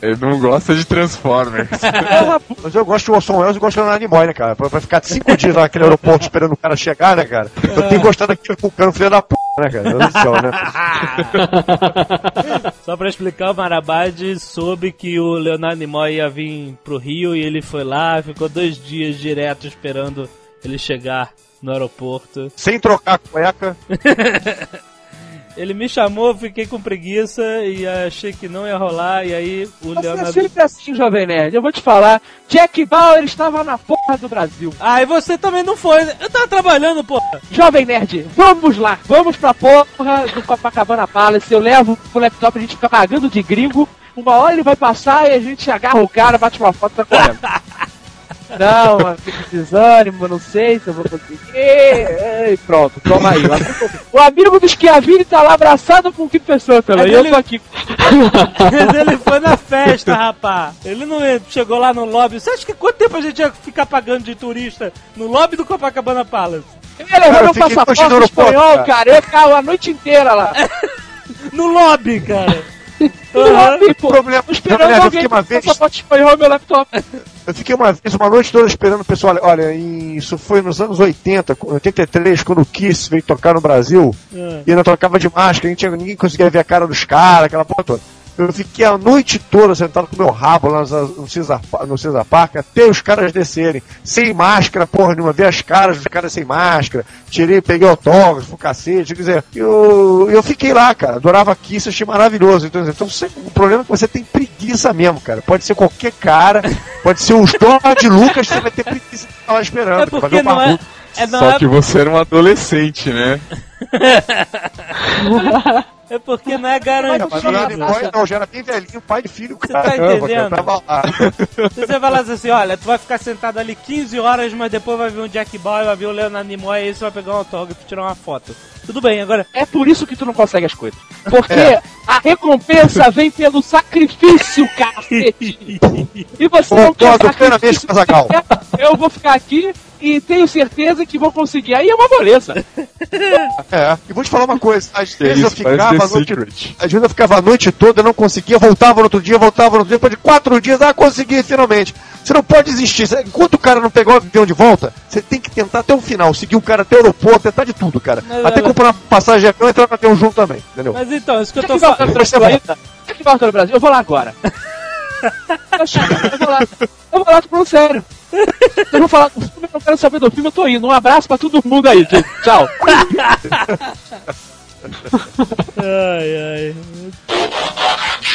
Ele não gosta de Transformers. Mas eu gosto de Orson Welles e gosto de Leonard Nimoy, né, cara? Pra, pra ficar cinco dias lá naquele aeroporto esperando o cara chegar, né, cara? Eu tenho gostado daquele vulcano filho da p, né, cara? Meu Deus do céu, né? Só pra explicar, o Marabad soube que o Leonardo Nimoy ia vir pro Rio e ele foi lá, ficou dois dias direto esperando ele chegar no aeroporto. Sem trocar a cueca. Ele me chamou, fiquei com preguiça e achei que não ia rolar, e aí o Mas é Leonardo... sempre assim, Jovem Nerd. Eu vou te falar, Jack Bauer estava na porra do Brasil. Ah, e você também não foi, né? Eu tava trabalhando, porra. Jovem Nerd, vamos lá, vamos pra porra do Copacabana Palace. Eu levo o laptop, a gente fica pagando de gringo. Uma hora ele vai passar e a gente agarra o cara, bate uma foto e tá correndo. Não, mano, fico desânimo, não sei se eu vou conseguir. E pronto, toma aí. O amigo, do Schiavini tá lá abraçado com o Kiko Pessoa também. Mas E eu ele- tô aqui. Mas ele foi na festa, rapá. Ele não chegou lá no lobby. Você acha que quanto tempo a gente ia ficar pagando de turista no lobby do Copacabana Palace? Cara, eu meu passaporte espanhol, cara. cara. Eu ia ficar a noite inteira lá. No lobby, cara. No lobby, pô. problema- Esperando eu alguém uma vez- passaporte espanhol meu laptop. Eu fiquei uma vez, uma noite toda esperando o pessoal. Olha, isso foi nos anos 80, 83, quando o Kiss veio tocar no Brasil. É. E ainda tocava de máscara, ninguém conseguia ver a cara dos caras, aquela porra toda. Eu fiquei a noite toda sentado com meu rabo lá no, Cesar, no Cesar Park até os caras descerem. Sem máscara, porra nenhuma. Ver as caras dos caras sem máscara. Tirei, peguei autógrafo, cacete. Quer dizer, eu, eu fiquei lá, cara. Adorava Kiss, achei maravilhoso. Então, então você- o problema é que você tem preguiça mesmo, cara. Pode ser qualquer cara, pode ser os George Lucas, você vai ter preguiça de estar lá esperando. É cara, porque não é. É, não Só é, que você era um adolescente, né? É porque não é Mas garantido. não, era boy, não, já era bem velhinho, pai de filho, Você tá entendendo? eu tava lá. Se você falasse assim, olha, tu vai ficar sentado ali 15 horas, mas depois vai vir um Jack Bauer, vai vir o Leonardo Nimoy, e aí você vai pegar um autógrafo e tirar uma foto. Tudo bem, agora... É por isso que tu não consegue as coisas. Porque a recompensa vem pelo sacrifício, cacete. E você não quer sacrifício. Eu vou ficar aqui e tenho certeza que vou conseguir. Aí é uma moleza. É, e vou te falar uma coisa, às vezes eu Isso ficava parece a noite, Secret. às vezes eu ficava a noite toda, não conseguia, voltava no outro dia, voltava no outro dia, depois de quatro dias, ah, consegui finalmente. Você não pode desistir, enquanto o cara não pegar o avião de volta, você tem que tentar até o final, seguir o cara até o aeroporto, tentar de tudo, cara. Mas, até mas- comprar uma passagem de avião e entrar no avião junto também, entendeu? Mas então, isso que eu tô falando... Já que volta no Brasil, eu vou lá agora. Eu vou lá. Eu vou lá, tô falando sério. Eu vou falar, eu não quero saber do filme, eu tô indo. Um abraço pra todo mundo aí, gente. Tchau. Ai, ai.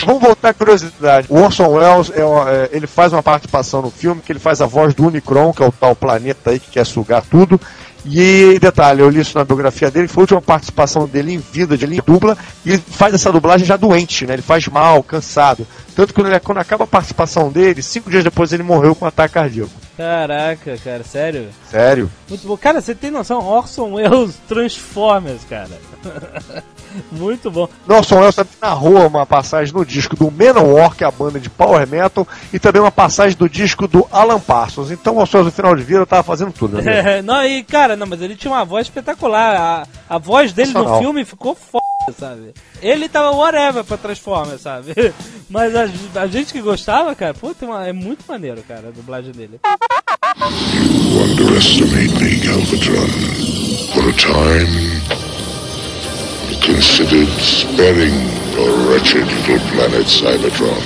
Vamos voltar à curiosidade. O Orson Welles, é, uma- é, ele faz uma participação no filme, que ele faz a voz do Unicron, que é o tal planeta aí que quer sugar tudo. E detalhe, eu li isso na biografia dele, foi a última participação dele em vida, de ele dubla, e ele faz essa dublagem já doente, né? Ele faz mal, cansado. Tanto que quando, ele- quando acaba a participação dele, cinco dias depois ele morreu com um ataque cardíaco. Caraca, cara, sério? Sério. Muito bom. Cara, você tem noção? Orson Welles Transformers, cara. Muito bom. Orson Welles também narrou uma passagem no disco do Manowar, que é a banda de power metal, e também uma passagem do disco do Alan Parsons. Então o Welles, no final de vida, tava fazendo tudo, né? É, não, e cara, não, mas ele tinha uma voz espetacular. A, a voz dele no Sensacional. filme ficou foda, sabe? Ele tava whatever pra Transformers, sabe? Mas a, a gente que gostava, cara, pô, uma, é muito maneiro, cara, a dublagem dele. You underestimate me, Galvatron. For a time, Considered sparing your wretched little planet Cybertron.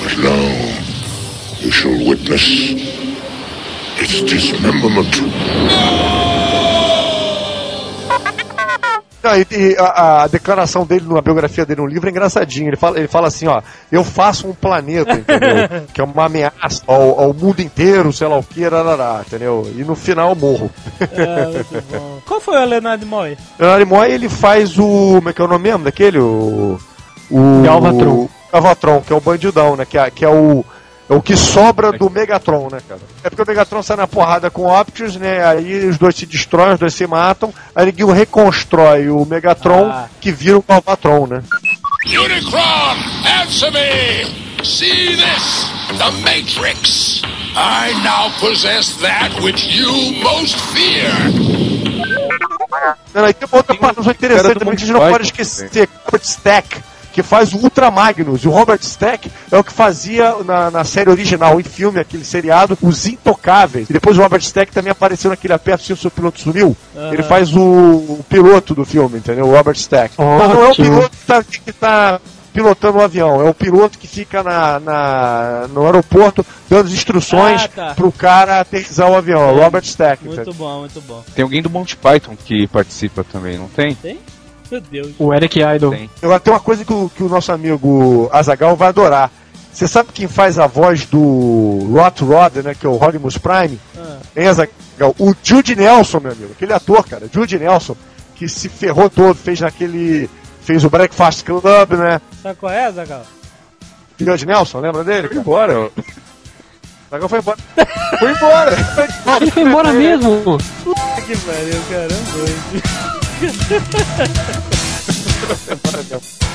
But now, you shall witness its dismemberment. Não, e, e a, a declaração dele na biografia dele no livro é engraçadinho. Ele fala, ele fala assim, ó, eu faço um planeta, entendeu? que é uma ameaça ao, ao mundo inteiro, sei lá o que, rarará, entendeu? E no final eu morro. É, muito bom. Qual foi o Leonardo Moy? Leonardo Nimoy, ele faz o. Como é que é o nome mesmo daquele? O. O. Galvatron. Galvatron, que é o bandidão, né? Que é, que é o. É o que sobra do Megatron, né, cara? É porque o Megatron sai na porrada com o Optimus, né? Aí os dois se destroem, os dois se matam. Aí ninguém reconstrói o Megatron, Ah. que vira o Galvatron, né? Unicron, answer me! See this? The Matrix! I now possess that which you most fear! Não, e tem uma outra parte muito interessante também que a gente não pode esquecer. Stack, que faz o Ultra Magnus. E o Robert Stack é o que fazia na, na série original, em filme, aquele seriado, Os Intocáveis. E depois o Robert Stack também apareceu naquele aperto se o seu piloto sumiu. Ele faz o, o piloto do filme, entendeu? O Robert Stack. Mas não é o piloto que tá, que tá pilotando o avião, é o piloto que fica na, na- no aeroporto dando as instruções Ah, tá. pro cara aterrissar o avião, é o Robert Stack. Muito bom, muito bom. Tem alguém do Monty Python que participa também, não tem? Tem? Meu Deus. O Eric Idle. Tem. Agora tem uma coisa que o, que o nosso amigo Azagal vai adorar. Você sabe quem faz a voz do Rot Rod, né? Que é o Rodimus Prime? Ah. Hein, Azaghal? O Jude Nelson, meu amigo. Aquele ator, cara. Jude Nelson. Que se ferrou todo. Fez naquele... Fez o Breakfast Club, né? Sabe qual é, Zagal? Jude Nelson, lembra dele? Foi embora. Azaghal foi embora. foi embora. Ele foi embora mesmo. Que pariu, caramba.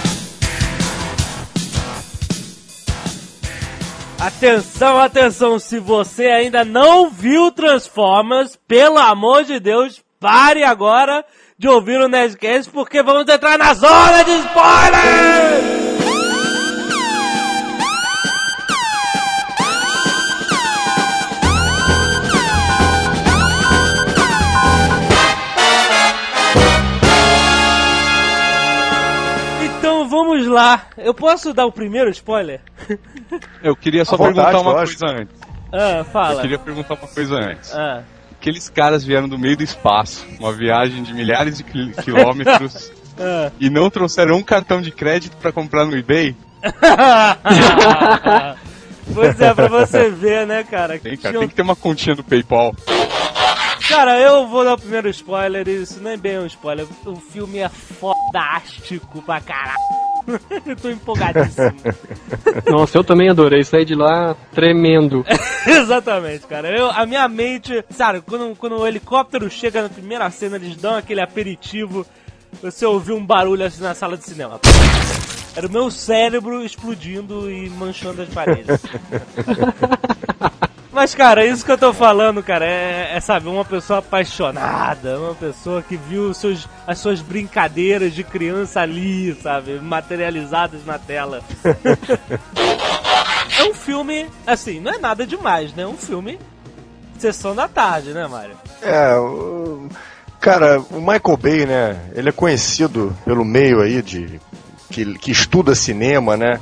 Atenção, atenção, se você ainda não viu Transformers, pelo amor de Deus, pare agora de ouvir o Nerdcast porque vamos entrar na zona de spoilers! Vamos lá. Eu posso dar o primeiro spoiler? Eu queria só vontade, perguntar uma lógico. coisa antes. Ah, Eu fala. queria perguntar uma coisa antes. Ah. Aqueles caras vieram do meio do espaço, uma viagem de milhares de quil- quilômetros, Ah. e não trouxeram um cartão de crédito pra comprar no eBay? pois é, pra você ver, né, cara? Tem, cara, Tinha tem que ter uma continha do PayPal. Cara, eu vou dar o primeiro spoiler, isso não é bem um spoiler. O filme é fodástico pra caralho. eu tô empolgadíssimo. Nossa, eu também adorei. Saí de lá tremendo. Exatamente, cara. Eu, a minha mente, sabe, quando, quando o helicóptero chega na primeira cena, eles dão aquele aperitivo, você ouviu um barulho assim na sala de cinema. Era o meu cérebro explodindo e manchando as paredes. Mas, cara, isso que eu tô falando, cara, é, é, sabe, uma pessoa apaixonada, uma pessoa que viu seus, as suas brincadeiras de criança ali, sabe, materializadas na tela. é um filme, assim, não é nada demais, né? É um filme sessão da tarde, né, Mário? É, o- cara, o Michael Bay, né? Ele é conhecido pelo meio aí de que, que estuda cinema, né?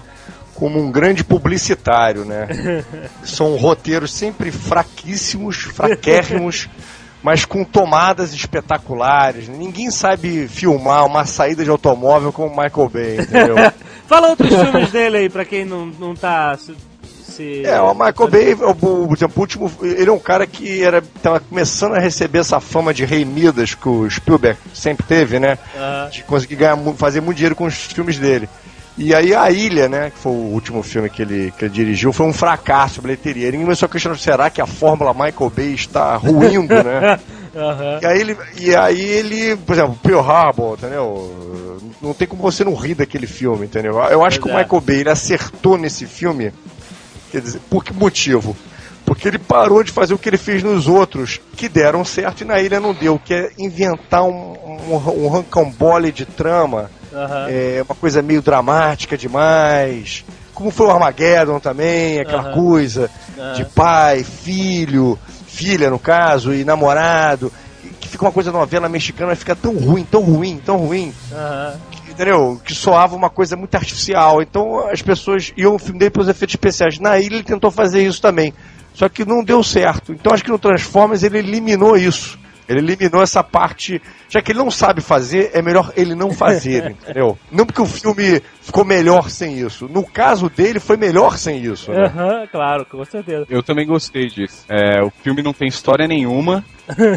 Como um grande publicitário, né? São roteiros sempre fraquíssimos, fraquérrimos, mas com tomadas espetaculares. Ninguém sabe filmar uma saída de automóvel como o Michael Bay, entendeu? Fala outros filmes dele aí, pra quem não, não tá É, o Michael Bay, por exemplo, o último, ele é um cara que era, tava começando a receber essa fama de rei Midas que o Spielberg sempre teve, né? De conseguir ganhar, fazer muito dinheiro com os filmes dele. E aí a Ilha, né, que foi o último filme que ele, que ele dirigiu, foi um fracasso bilheteria. Ele começou a questionar, será que a fórmula Michael Bay está ruindo, né? aham. E aí ele, e aí ele por exemplo, Pearl Harbor, entendeu? Não tem como você não rir daquele filme, entendeu? Eu acho Pois que o é. Michael Bay ele acertou nesse filme. Quer dizer, por que motivo? Porque ele parou de fazer o que ele fez nos outros, que deram certo e na ilha não deu, que é inventar um, um, um rancambole de trama, aham. é, uma coisa meio dramática demais. Como foi o Armageddon também, aquela Aham. coisa Aham. de pai, filho, filha no caso, e namorado, que fica uma coisa novela mexicana, fica tão ruim, tão ruim, tão ruim, que, entendeu? Que soava uma coisa muito artificial. Então as pessoas iam o filme dele pelos efeitos especiais. Na ilha ele tentou fazer isso também. Só que não deu certo. Então acho que no Transformers ele eliminou isso. Ele eliminou essa parte. Já que ele não sabe fazer, é melhor ele não fazer, entendeu? Não porque o filme ficou melhor sem isso. No caso dele, foi melhor sem isso. Né? Aham, claro, com certeza. Eu também gostei disso. É, o filme não tem história nenhuma,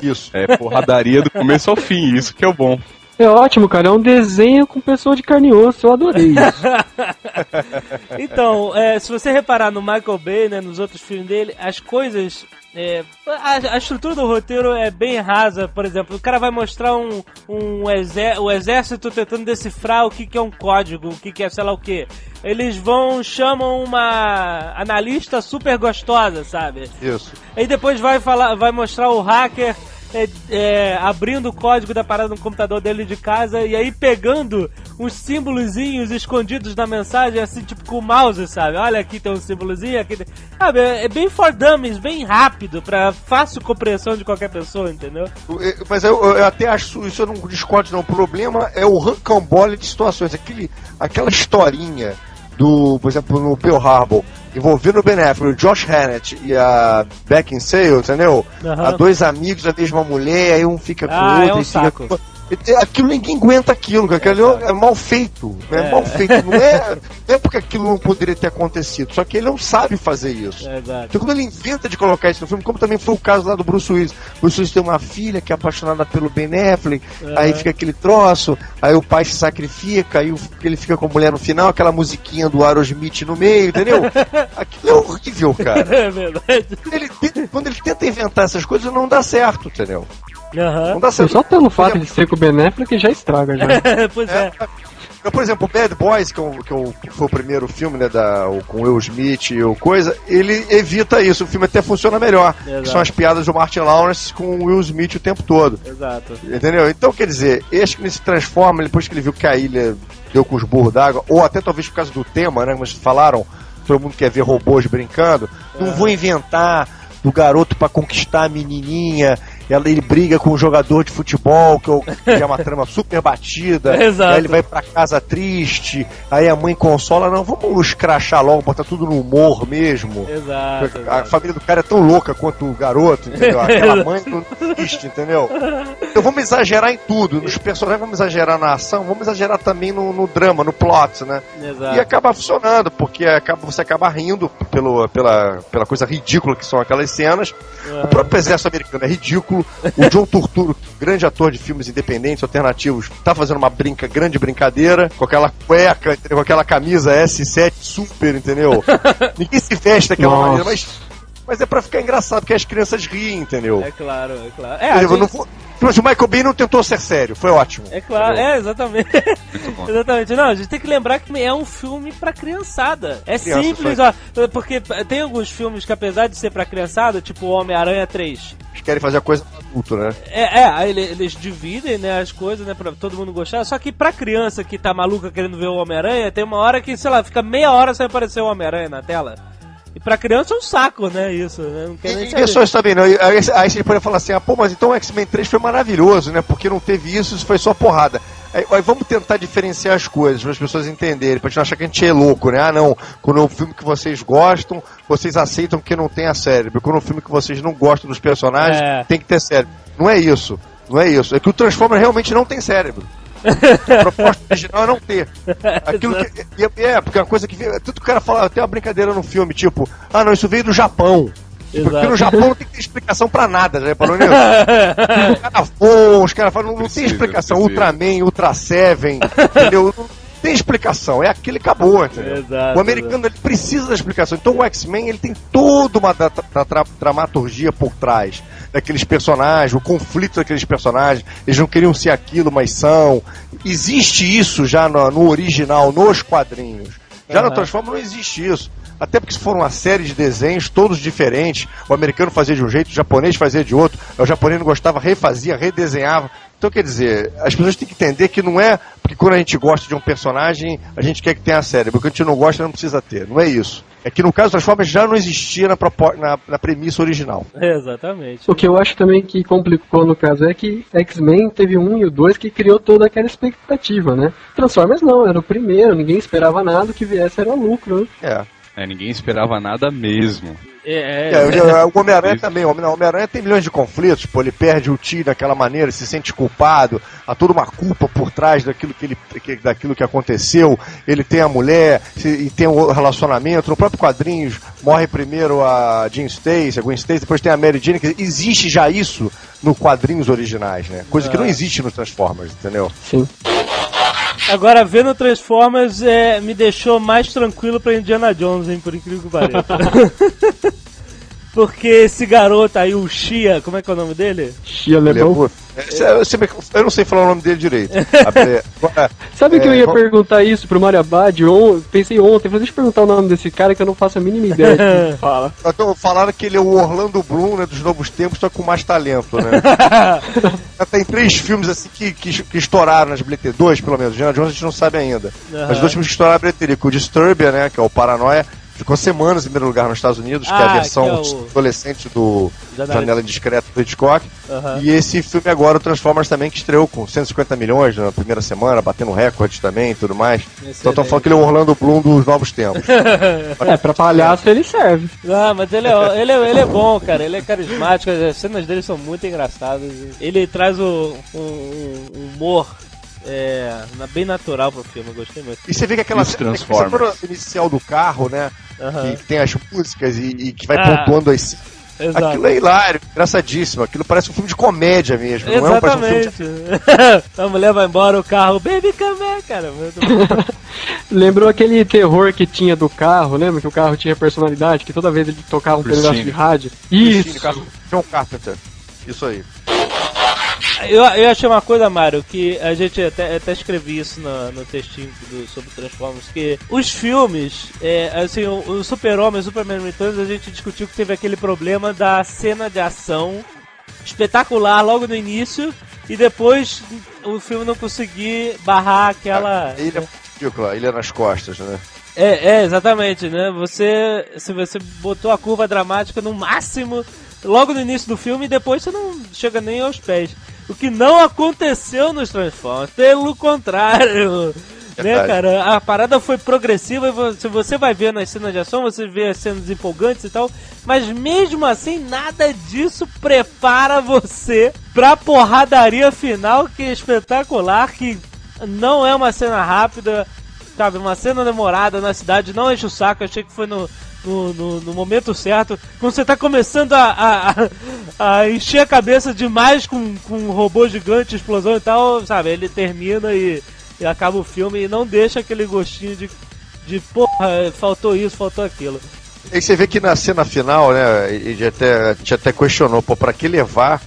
Isso. é porradaria do começo ao fim, isso que é o bom. É ótimo, cara. É um desenho com pessoa de carne e osso. Eu adorei isso. Então, é, se você reparar no Michael Bay, né, nos outros filmes dele, as coisas. é, a, a estrutura do roteiro é bem rasa, por exemplo, o cara vai mostrar um, um exé o exército tentando decifrar o que, que é um código, o que, que é sei lá o que. Eles vão, chamam uma analista super gostosa, sabe? Isso. Aí depois vai falar, vai mostrar o hacker é, é, abrindo o código da parada no computador dele de casa e aí pegando uns símbolozinhos escondidos na mensagem, assim, tipo com o mouse, sabe? Olha, aqui tem um símbolozinho, aqui tem... Sabe, é, é bem for dummies, bem rápido, pra fácil compreensão de qualquer pessoa, entendeu? Eu- Mas eu, eu até acho, isso eu não discordo não, o problema é o rancambole de situações, aquele, aquela historinha do, por exemplo, no Pearl Harbor, envolvendo o Ben Affleck, o Josh Hannett e a Beckinsale, entendeu? Aham. Há dois amigos da mesma mulher, aí um fica com Ah, o é outro um e fica saco. com... E- Aquilo ninguém aguenta aquilo, cara. aquilo é, mal feito, né? É. mal feito. Não é, não é porque aquilo não poderia ter acontecido, só que ele não sabe fazer isso. É. Então, quando ele inventa de colocar isso no filme, como também foi o caso lá do Bruce Willis. Bruce Willis tem uma filha que é apaixonada pelo Ben Affleck, Uhum. aí fica aquele troço, aí o pai se sacrifica, aí ele fica com a mulher no final, aquela musiquinha do Aerosmith no meio, entendeu? Aquilo é horrível, cara. É verdade. Ele quando ele tenta inventar essas coisas, não dá certo, entendeu? Aham. Não dá certo. Só pelo fato de ser com o Ben Affleck já estraga já. pois é. Então, por exemplo, o Bad Boys, que, é o- que é o- que foi o primeiro filme, né, da, o- com Will Smith e o coisa, ele evita isso. O filme até funciona melhor. São as piadas do Martin Lawrence com o Will Smith o tempo todo. Exato. Entendeu? Então, quer dizer, acho que ele se transforma, depois que ele viu que a ilha deu com os burros d'água, ou até talvez por causa do tema, né? Como vocês falaram, todo mundo quer ver robôs brincando. Não vou inventar do garoto pra conquistar a menininha. Ela, ele briga com um jogador de futebol, que, é é uma trama super batida. Exato. Aí ele vai pra casa triste. Aí a mãe consola, não, vamos escrachar logo, botar tudo no humor mesmo. Exato. A exato. família do cara é tão louca quanto o garoto, entendeu? Aquela mãe não existe, entendeu? Então vamos exagerar em tudo. Nos personagens vamos exagerar na ação, vamos exagerar também no, no drama, no plot, né? Exato. E acaba funcionando, porque acaba, você acaba rindo pelo, pela, pela coisa ridícula que são aquelas cenas. O próprio exército americano é ridículo. O John Turturro, grande ator de filmes independentes, alternativos, tá fazendo uma brinca, grande brincadeira, com aquela cueca, com aquela camisa S7 super, entendeu? Ninguém se veste daquela maneira, mas, mas é pra ficar engraçado, porque as crianças riem, entendeu? É claro, é claro. É? Eu não gente- vou- Mas o Michael Bay não tentou ser sério, foi ótimo. É claro, é, exatamente. exatamente. Não, a gente tem que lembrar que é um filme pra criançada. É Criança, simples, ó. Porque tem alguns filmes que, apesar de ser pra criançada, tipo Homem-Aranha 3, Eles querem fazer a coisa pra adulto, né? É, é, aí ele- eles dividem, né, as coisas, né, pra todo mundo gostar. Só que pra criança que tá maluca querendo ver o Homem-Aranha, tem uma hora que, sei lá, fica meia hora sem aparecer o Homem-Aranha na tela. E pra criança é um saco, né, isso, né? Não quer nem saber. pessoas também não. E Aí, aí você pode falar assim, ah, pô, mas então o X-Men 3 foi maravilhoso, né? Porque não teve isso, isso foi só porrada. Aí, aí vamos tentar diferenciar as coisas, para as pessoas entenderem, pra gente não achar que a gente é louco, né? Ah, não, quando é um filme que vocês gostam, vocês aceitam que não tenha cérebro. Quando é um filme que vocês não gostam dos personagens, É. tem que ter cérebro. Não é isso. Não é isso. É que o Transformer realmente não tem cérebro. A proposta original é não ter. Aquilo que, é, é, porque é uma coisa que. Tudo que o cara fala, tem uma brincadeira no filme, tipo, ah não, isso veio do Japão. Tipo, Porque Exato. no Japão não tem que ter explicação pra nada, já reparou nisso? Os caras voam, os caras falam, não, não tem explicação. precisa. Ultraman, Ultra Seven, entendeu? Tem explicação, é aquilo e acabou? Exato, o americano ele precisa da explicação. Então o X-Men ele tem toda uma da- dramaturgia por trás daqueles personagens, o conflito daqueles personagens. Eles não queriam ser aquilo, mas são. Existe isso já no, no original, nos quadrinhos. Já no Aham. Transformers não existe isso. Até porque se for uma série de desenhos, todos diferentes, o americano fazia de um jeito, o japonês fazia de outro, o japonês não gostava, refazia, redesenhava. Então, quer dizer, as pessoas têm que entender que não é porque quando a gente gosta de um personagem, a gente quer que tenha cérebro. O que a gente não gosta, não precisa ter. Não é isso. É que no caso Transformers já não existia na, na- na premissa original. Exatamente. O que eu acho também que complicou no caso é que X-Men teve um e o dois que criou toda aquela expectativa, né? Transformers não, era o primeiro, ninguém esperava nada, o que viesse era lucro, né? É. É, ninguém esperava nada mesmo. É, É, o- o Homem-Aranha também. O Homem- o Homem-Aranha tem milhões de conflitos, pô, ele perde o tio daquela maneira, se sente culpado, há toda uma culpa por trás daquilo que, ele, que- daquilo que aconteceu. Ele tem a mulher se- e tem o relacionamento. No próprio quadrinhos, morre primeiro a Jean Stacy, a Gwen Stacy, depois tem a Mary Jane. Dizer, existe já isso no quadrinhos originais, né? Coisa que não existe nos Transformers, entendeu? Sim. Agora, vendo Transformers é, me deixou mais tranquilo pra Indiana Jones, hein, por incrível que pareça. Porque esse garoto aí, o Shia, como é que é o nome dele? Shia Ele é. É, eu, não sei falar o nome dele direito. Sabe que é, eu ia perguntar isso pro Mario Abad? Pensei ontem, falei, deixa eu perguntar o nome desse cara que eu não faço a mínima ideia de fala. Então, falaram que ele é o Orlando Bloom né, dos novos tempos, só com mais talento, né? Já tem três filmes assim que, que, que estouraram nas bilheterias, dois pelo menos. Indiana Jones a gente não sabe ainda. Aham. Mas dois filmes que estouraram na bilheteria, o Disturbia, né, que é o Paranoia, ficou semanas em primeiro lugar nos Estados Unidos, que é Ah, a versão que é o- adolescente do Janela- Janela Indiscreta do Hitchcock. Aham. E esse filme agora, o Transformers também, que estreou com 150 milhões na primeira semana, batendo recordes também e tudo mais. Então estão falando que ele é o Orlando Bloom dos novos tempos. É, pra palhaço ele serve. Não, mas ele é, ele, é, ele é bom, cara. Ele é carismático. As cenas dele são muito engraçadas. Ele traz o, um, um humor é, na- bem natural pro filme. Eu gostei muito. E você vê que aquela cena cena inicial do carro, né? Que tem as músicas e, e que vai Ah. pontuando as. Exato. Aquilo é hilário, engraçadíssimo. Aquilo parece um filme de comédia mesmo. Não é um, um filme de... Exatamente. a mulher vai embora, o carro, baby come back, cara. Muito bom. Lembrou aquele terror que tinha do carro, lembra que o carro tinha personalidade, que toda vez ele tocava um Christine. pedaço de rádio? Christine, Isso! Car- John Carpenter. Isso aí. Eu, eu achei uma coisa, Mário, que a gente até, até escrevi isso no, no textinho do, sobre Transformers, que os filmes, é, assim, o, o Super-Homem e o Superman Returns, a gente discutiu que teve aquele problema da cena de ação espetacular logo no início e depois o filme não conseguir barrar aquela... Ilha é ridícula, ilha nas costas, né? É, é, exatamente, né? Você, se você botou a curva dramática no máximo logo no início do filme e depois você não chega nem aos pés. O que não aconteceu nos Transformers, pelo contrário. Né, cara? A parada foi progressiva e se você vai ver nas cenas de ação, você vê as cenas empolgantes e tal, mas mesmo assim, nada disso prepara você pra porradaria final que é espetacular, que não é uma cena rápida, sabe? Uma cena demorada na cidade, não enche o saco, achei que foi no, no, no, no, momento certo. Quando você tá começando a, a, a, encher a cabeça demais com, com um robô gigante, explosão e tal, sabe? Ele termina e, e acaba o filme e não deixa aquele gostinho de, de porra, faltou isso, faltou aquilo. E você vê que na cena final, né, e até, a gente até questionou, pô, pra que levar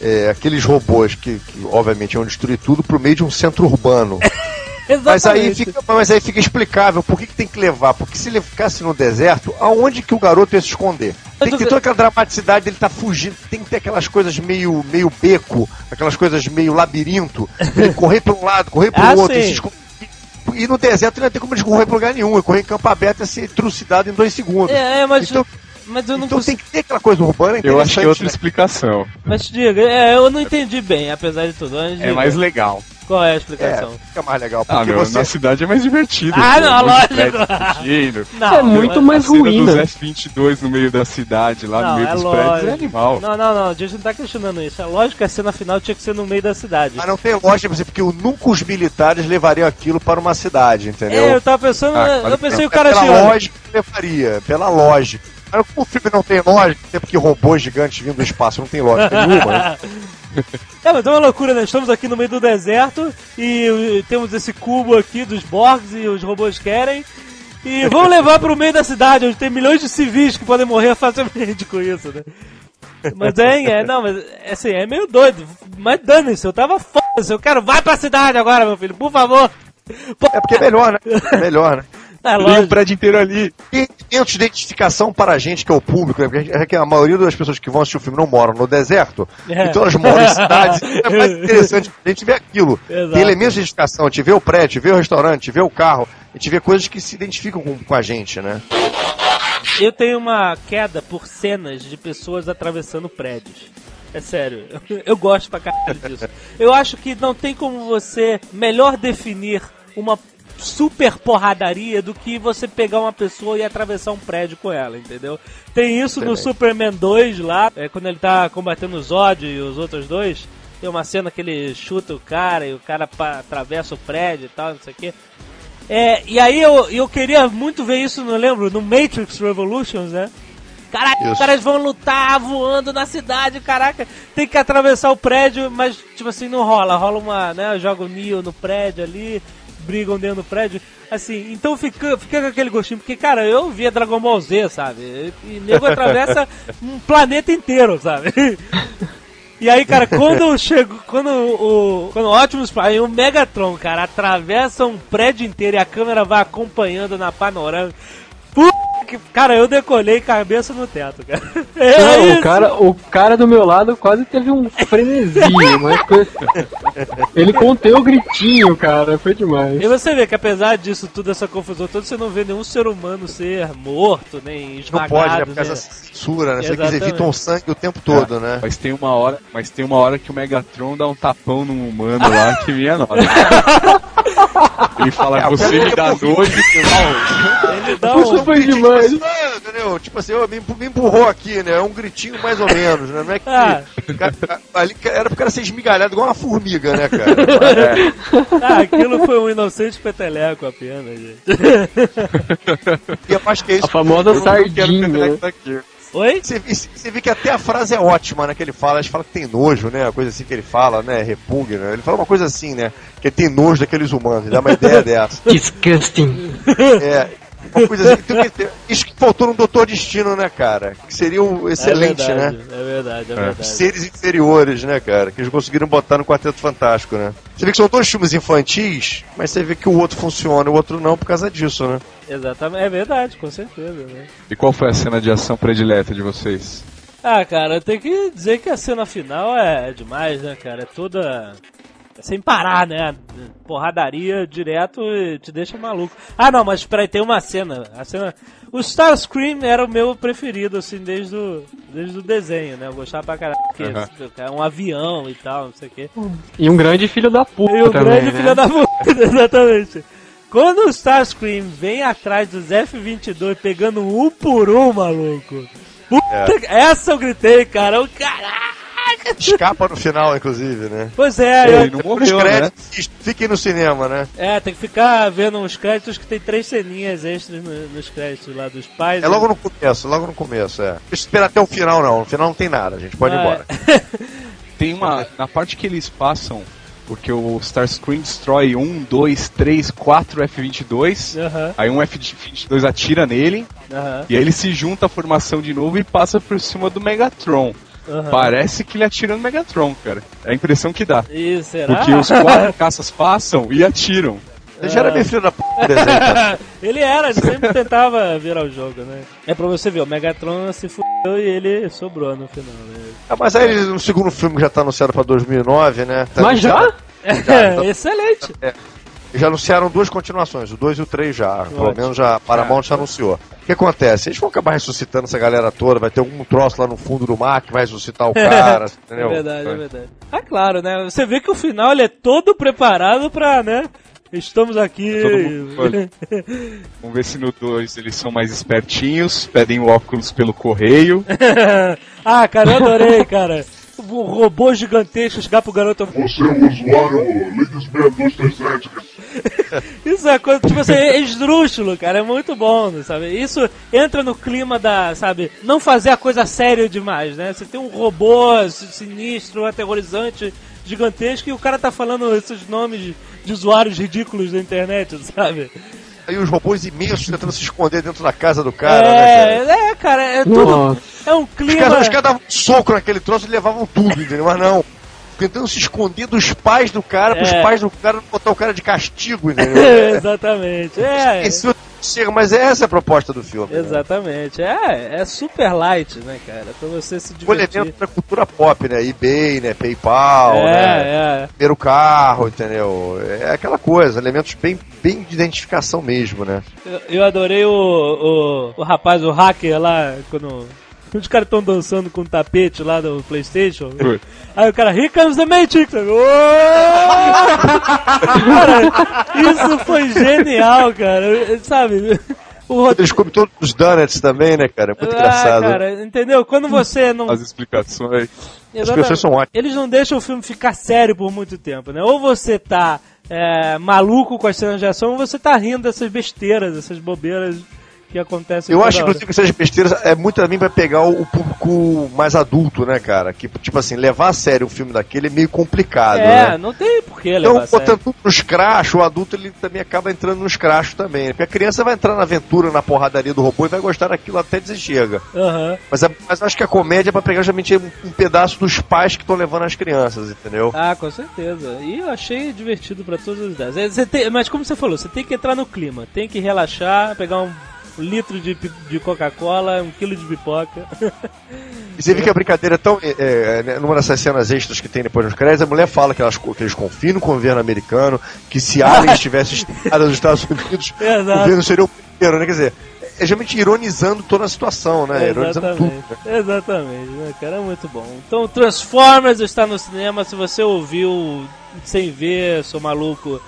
é, aqueles robôs que, que, obviamente, iam destruir tudo pro meio de um centro urbano? mas, aí fica, mas aí fica explicável por que, que tem que levar. Porque se ele ficasse no deserto, aonde que o garoto ia se esconder? Tem que ter toda aquela dramaticidade dele tá fugindo, tem que ter aquelas coisas meio, meio beco, aquelas coisas meio labirinto, ele correr para um lado, correr para o ah, outro, e. E no deserto não tem como ele correr para lugar nenhum, ele correr em campo aberto e ser trucidado em dois segundos. É, é mas. Então, mas eu não então tem que ter aquela coisa urbana Eu acho que é outra né? explicação. Mas diga, é, eu não entendi bem, apesar de tudo. É mais legal. Qual é a explicação? É, fica mais legal. Ah, meu, você... na cidade é mais divertido. Ah, pô, não, lógico. Não, é muito mais ruim, né? S22 no meio da cidade, lá não, no meio é dos lógico. prédios, é animal. Não, não, não, a gente não tá questionando isso. É lógico que a cena final tinha que ser no meio da cidade. Mas não tem lógica, porque nunca os militares levariam aquilo para uma cidade, entendeu? É, eu tava pensando, ah, eu pensei o cara Pela tinha... lógica levaria, pela lógica. Mas como o filme não tem lógica, até porque robôs gigantes vindo do espaço não tem lógica nenhuma, né? É, mas é uma loucura, né? Estamos aqui no meio do deserto e temos esse cubo aqui dos Borgs e os robôs querem. E vamos levar para o meio da cidade, onde tem milhões de civis que podem morrer facilmente com isso, né? Mas é, é, não, mas assim, é meio doido. Mas dane-se, eu tava foda Eu quero, vai pra cidade agora, meu filho, por favor. É porque é melhor, né? É melhor, né? É, Tem um prédio inteiro ali. E tem de identificação para a gente, que é o público, né? Porque a, é a maioria das pessoas que vão assistir o filme não moram no deserto, é. então elas moram em cidades. é mais interessante a gente ver aquilo. Exato. Tem elementos de identificação, a gente vê o prédio, vê o restaurante, vê o carro, a gente vê coisas que se identificam com, com a gente, né? Eu tenho uma queda por cenas de pessoas atravessando prédios. É sério, eu gosto pra caralho disso. Eu acho que não tem como você melhor definir uma super porradaria do que você pegar uma pessoa e atravessar um prédio com ela, entendeu? Tem isso no Superman 2 lá, é, quando ele tá combatendo o Zod e os outros dois. Tem uma cena que ele chuta o cara e o cara atravessa o prédio e tal, não sei o quê. É, e aí eu, eu queria muito ver isso, não lembro, no Matrix Revolutions, né? Caralho, os caras vão lutar voando na cidade, caraca. Tem que atravessar o prédio, mas tipo assim, não rola. Rola uma, né? Joga o Neo no prédio ali, brigam dentro do prédio. Assim, então fica, fica com aquele gostinho, porque, cara, eu via Dragon Ball Z, sabe? E nego atravessa um planeta inteiro, sabe? E aí, cara, quando eu chego, quando o, quando o Optimus Prime, o Megatron, cara, atravessa um prédio inteiro e a câmera vai acompanhando na panorama, Puta Cara, eu decolei cabeça no teto, cara. É Não, o cara, o cara do meu lado quase teve um frenesi, mas foi... Ele conteu o gritinho, cara, foi demais. E você vê que apesar disso tudo, essa confusão toda, você não vê nenhum ser humano ser morto, nem esmagado. Não pode, né? Por causa da censura, né? Você eles evitam sangue o tempo todo, é, né? Mas tem uma hora, mas tem uma hora que o Megatron dá um tapão num humano lá que minha nossa. Ele fala, é, você me dá nojo. Ele dá um... foi demais. Entendeu? Tipo assim, me, empurrou aqui, né? É um gritinho mais ou menos, né? Não é que. Ah. Ali era pro cara ser esmigalhado igual uma formiga, né, cara? É. Ah, aquilo foi um inocente peteleco apenas, gente. E eu acho que é isso. A famosa sardinha. Né? Oi? Você, você vê que até a frase é ótima, né? Que ele fala, ele fala que tem nojo, né? A coisa assim que ele fala, né? Repugna. Ele fala uma coisa assim, né? Que ele tem nojo daqueles humanos, ele dá uma ideia dessa. Disgusting. É, Uma coisa assim, tem que ter- isso que faltou no Doutor Destino, né, cara? Que seria um excelente, é verdade, né? É verdade, é É. verdade. Seres inferiores, né, cara? Que eles conseguiram botar no Quarteto Fantástico, né? Você vê que são dois filmes infantis, mas você vê que o outro funciona e o outro não por causa disso, né? Exatamente, é verdade, com certeza, né? E qual foi a cena de ação predileta de vocês? Ah, cara, tem que dizer que a cena final é demais, né, cara? É toda. É sem parar, né? Porradaria direto e te deixa maluco. Ah, não, mas peraí, tem uma cena. A cena. O Starscream era o meu preferido, assim, desde o, desde o desenho, né? Eu gostava pra caralho. Porque Aham. é um avião e tal, não sei o quê. E um grande filho da puta E o também, grande né? filho da puta, exatamente. Quando o Starscream vem atrás dos F-22 pegando um por um, maluco. Puta, que- Essa eu gritei, cara. O caraca! Escapa no final, inclusive, né? Pois é, Ele eu- não Os morreu, né? créditos, fiquem no cinema, né? é, tem que ficar vendo uns créditos que tem três ceninhas extras no- nos créditos lá dos pais. É logo no começo, logo no começo, é. Não esperar até o final, não. No final não tem nada, a gente pode ir Ah, embora. Tem uma. Na parte que eles passam, porque o Starscream destrói um, dois, três, quatro F-22. Aham, Aí um F-22 atira nele, aham, e aí ele se junta à formação de novo e passa por cima do Megatron. Aham. Parece que ele atira no Megatron, cara. É a impressão que dá. E será? Porque os quatro caças passam e atiram. Ele já era meio filho da p ele era, ele sempre tentava virar o jogo, né? É pra você ver, o Megatron se fudeu e ele sobrou no final, né? Ah, mas aí no segundo filme que já tá anunciado pra 2009, né? Tá Mas já? anunciado- É, excelente. Já anunciaram duas continuações, o 2 e o 3 já. Pelo Ótimo. menos já, a Paramount já anunciou. O que acontece? Eles vão acabar ressuscitando essa galera toda, vai ter algum troço lá no fundo do mar que vai ressuscitar o cara, entendeu? É verdade, é verdade. Ah, claro, né? Você vê que o final ele é todo preparado pra, né? Estamos aqui. Todo mundo olha. Vamos ver se no 2 eles são mais espertinhos, pedem o óculos pelo correio. ah, cara, eu adorei, cara. O robô gigantesco chegar pro garoto. Você é o usuário Ladies 6237. Isso é coisa, tipo assim, é esdrúxulo, cara, é muito bom, sabe? Isso entra no clima da, sabe, não fazer a coisa séria demais, né? Você tem um robô sinistro, aterrorizante, gigantesco, e o cara tá falando esses nomes de usuários ridículos da internet, sabe? Aí os robôs imensos tentando se esconder dentro da casa do cara, né, é, cara? é, cara, é tudo. Nossa. É um Os clima. caras, os caras davam um soco naquele troço e levavam tudo, entendeu? Mas não. Tentando se esconder dos pais do cara, pros É. pais do cara não botar o cara de castigo, entendeu? Exatamente. É, Esse outro chega, mas essa é a proposta do filme. né? exatamente. É, é super light, né, cara? Pra você se divertir. elemento da cultura pop, né? eBay, né? PayPal, né? É, é. Primeiro carro, entendeu? É aquela coisa, elementos bem, bem de identificação mesmo, né? Eu, eu adorei o, o, o rapaz, o hacker lá, quando. Os caras estão dançando com o tapete lá do Playstation. Aí o cara, here comes the Matrix! Cara, isso foi genial, cara. Sabe? O roteiro. Eles comem todos os donuts também, né, cara? Muito Ah, engraçado. cara, entendeu? Quando você não. As explicações. As pessoas são ótimas. Eles não deixam o filme ficar sério por muito tempo, né? Ou você tá é, maluco com as cenas de ação, ou você tá rindo dessas besteiras, dessas bobeiras que acontecem Eu acho, hora. inclusive, que essas besteiras é muito também pra pegar o, público mais adulto, né, cara? Que, tipo assim, levar a sério um filme daquele é meio complicado, É, né? não tem por que Então, levar a sério. botando tudo nos crachos, o adulto ele também acaba entrando nos crachos também. né? Porque a criança vai entrar na aventura, na porradaria do robô e vai gostar daquilo até chega. Aham. Mas, a- mas eu acho que a comédia é pra pegar justamente um, um pedaço dos pais que estão levando as crianças, entendeu? Ah, com certeza. E eu achei divertido pra todas as idades. É, tem- mas como você falou, você tem que entrar no clima, tem que relaxar, pegar um litro de, de Coca-Cola, um quilo de pipoca. E você vê que a brincadeira é tão. É, é, né, numa dessas cenas extras que tem depois nos créditos, a mulher fala que, elas, que eles confiam no governo americano, que se aliens tivessem estado nos Estados Unidos, o governo seria o primeiro, né? Quer dizer, é geralmente ironizando toda a situação, né? Ironizando tudo. Exatamente. Exatamente, né, cara? É muito bom. Então, Transformers está no cinema. Se você ouviu sem ver, sou maluco,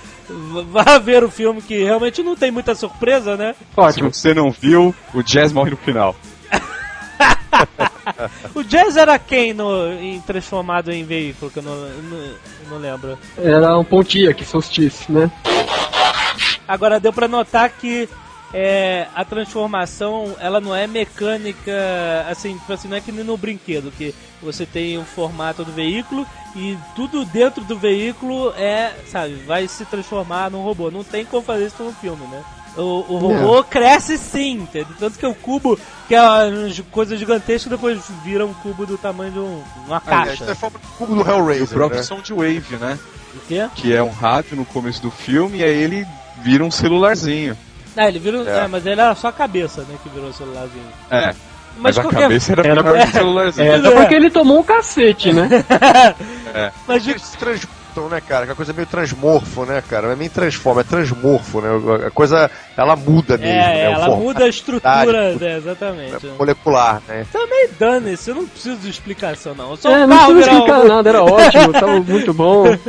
vá ver o filme que realmente não tem muita surpresa, né? Se você não viu, o Jazz morre no final. O Jazz era quem no, em transformado em veículo? Que eu não, não, não lembro. Era um Pontiac, solstício, né? Agora deu pra notar que é, a transformação ela não é mecânica, assim, tipo assim, não é que nem no brinquedo, que você tem o formato do veículo e tudo dentro do veículo é, sabe, vai se transformar num robô. Não tem como fazer isso no filme, né? O, o robô cresce sim, entendeu? Tanto que o cubo, que é uma coisa gigantesca, depois vira um cubo do tamanho de um- uma Aliás, caixa. isso é forma do cubo do Hellraiser. E o próprio né? Soundwave, né? O quê? Que é um rádio no começo do filme e aí ele vira um celularzinho. Ah, ele virou. É. É. mas ele era só a cabeça, né? Que virou o celularzinho. É. Mas, Mas a cabeça era, Era menor que o celularzinho. É, só porque ele tomou um cacete, né? É. Mas de- Eles se transmutam, né, cara? Que é uma coisa meio transmorfo, né, cara? Não é nem transforma, é transmorfo, né? A coisa, ela muda mesmo, É, né? Ela formato muda a estrutura, né, exatamente. molecular, né? Também dane-se, eu não preciso de explicação, não. Eu sou É, não virar explicar um- nada, era ótimo, tava muito bom.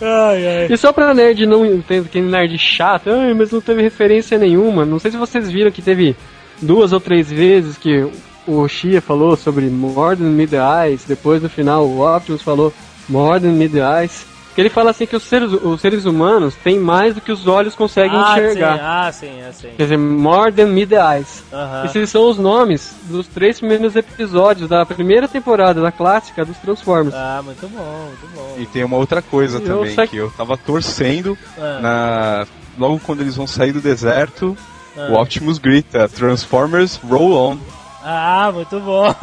Ai, ai. E só pra nerd não entender que nerd chato, "Ai, mas não teve referência nenhuma. Não sei se vocês viram que teve duas ou três vezes que o Shia falou sobre More Than Mid Eyes, depois no final o Optimus falou More Than Mid Eyes. Que ele fala assim que os seres, os seres humanos têm mais do que os olhos conseguem ah, enxergar. Sim, ah, sim, é sim. Quer dizer, More Than Mid Eyes. Aham. Esses são os nomes dos três primeiros episódios da primeira temporada da clássica dos Transformers. Ah, muito bom, muito bom. E tem uma outra coisa Eu também, sei- que eu tava torcendo Ah. na. Logo quando eles vão sair do deserto, Ah. o Optimus grita Transformers Roll On. Ah, muito bom.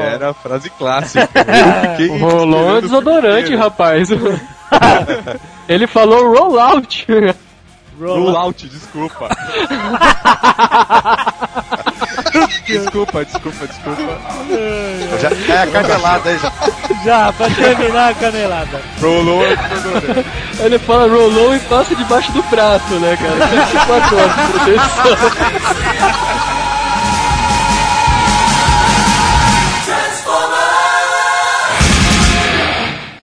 Era a frase clássica. O Rolon é esperando desodorante, rapaz. Ele falou rollout. Roll out, desculpa. desculpa, desculpa, desculpa. Já é a canelada aí, já. Já, pra terminar a canelada. Roll desodorante. Ele fala rolou e passa debaixo do prato, né, cara? 24 horas de proteção.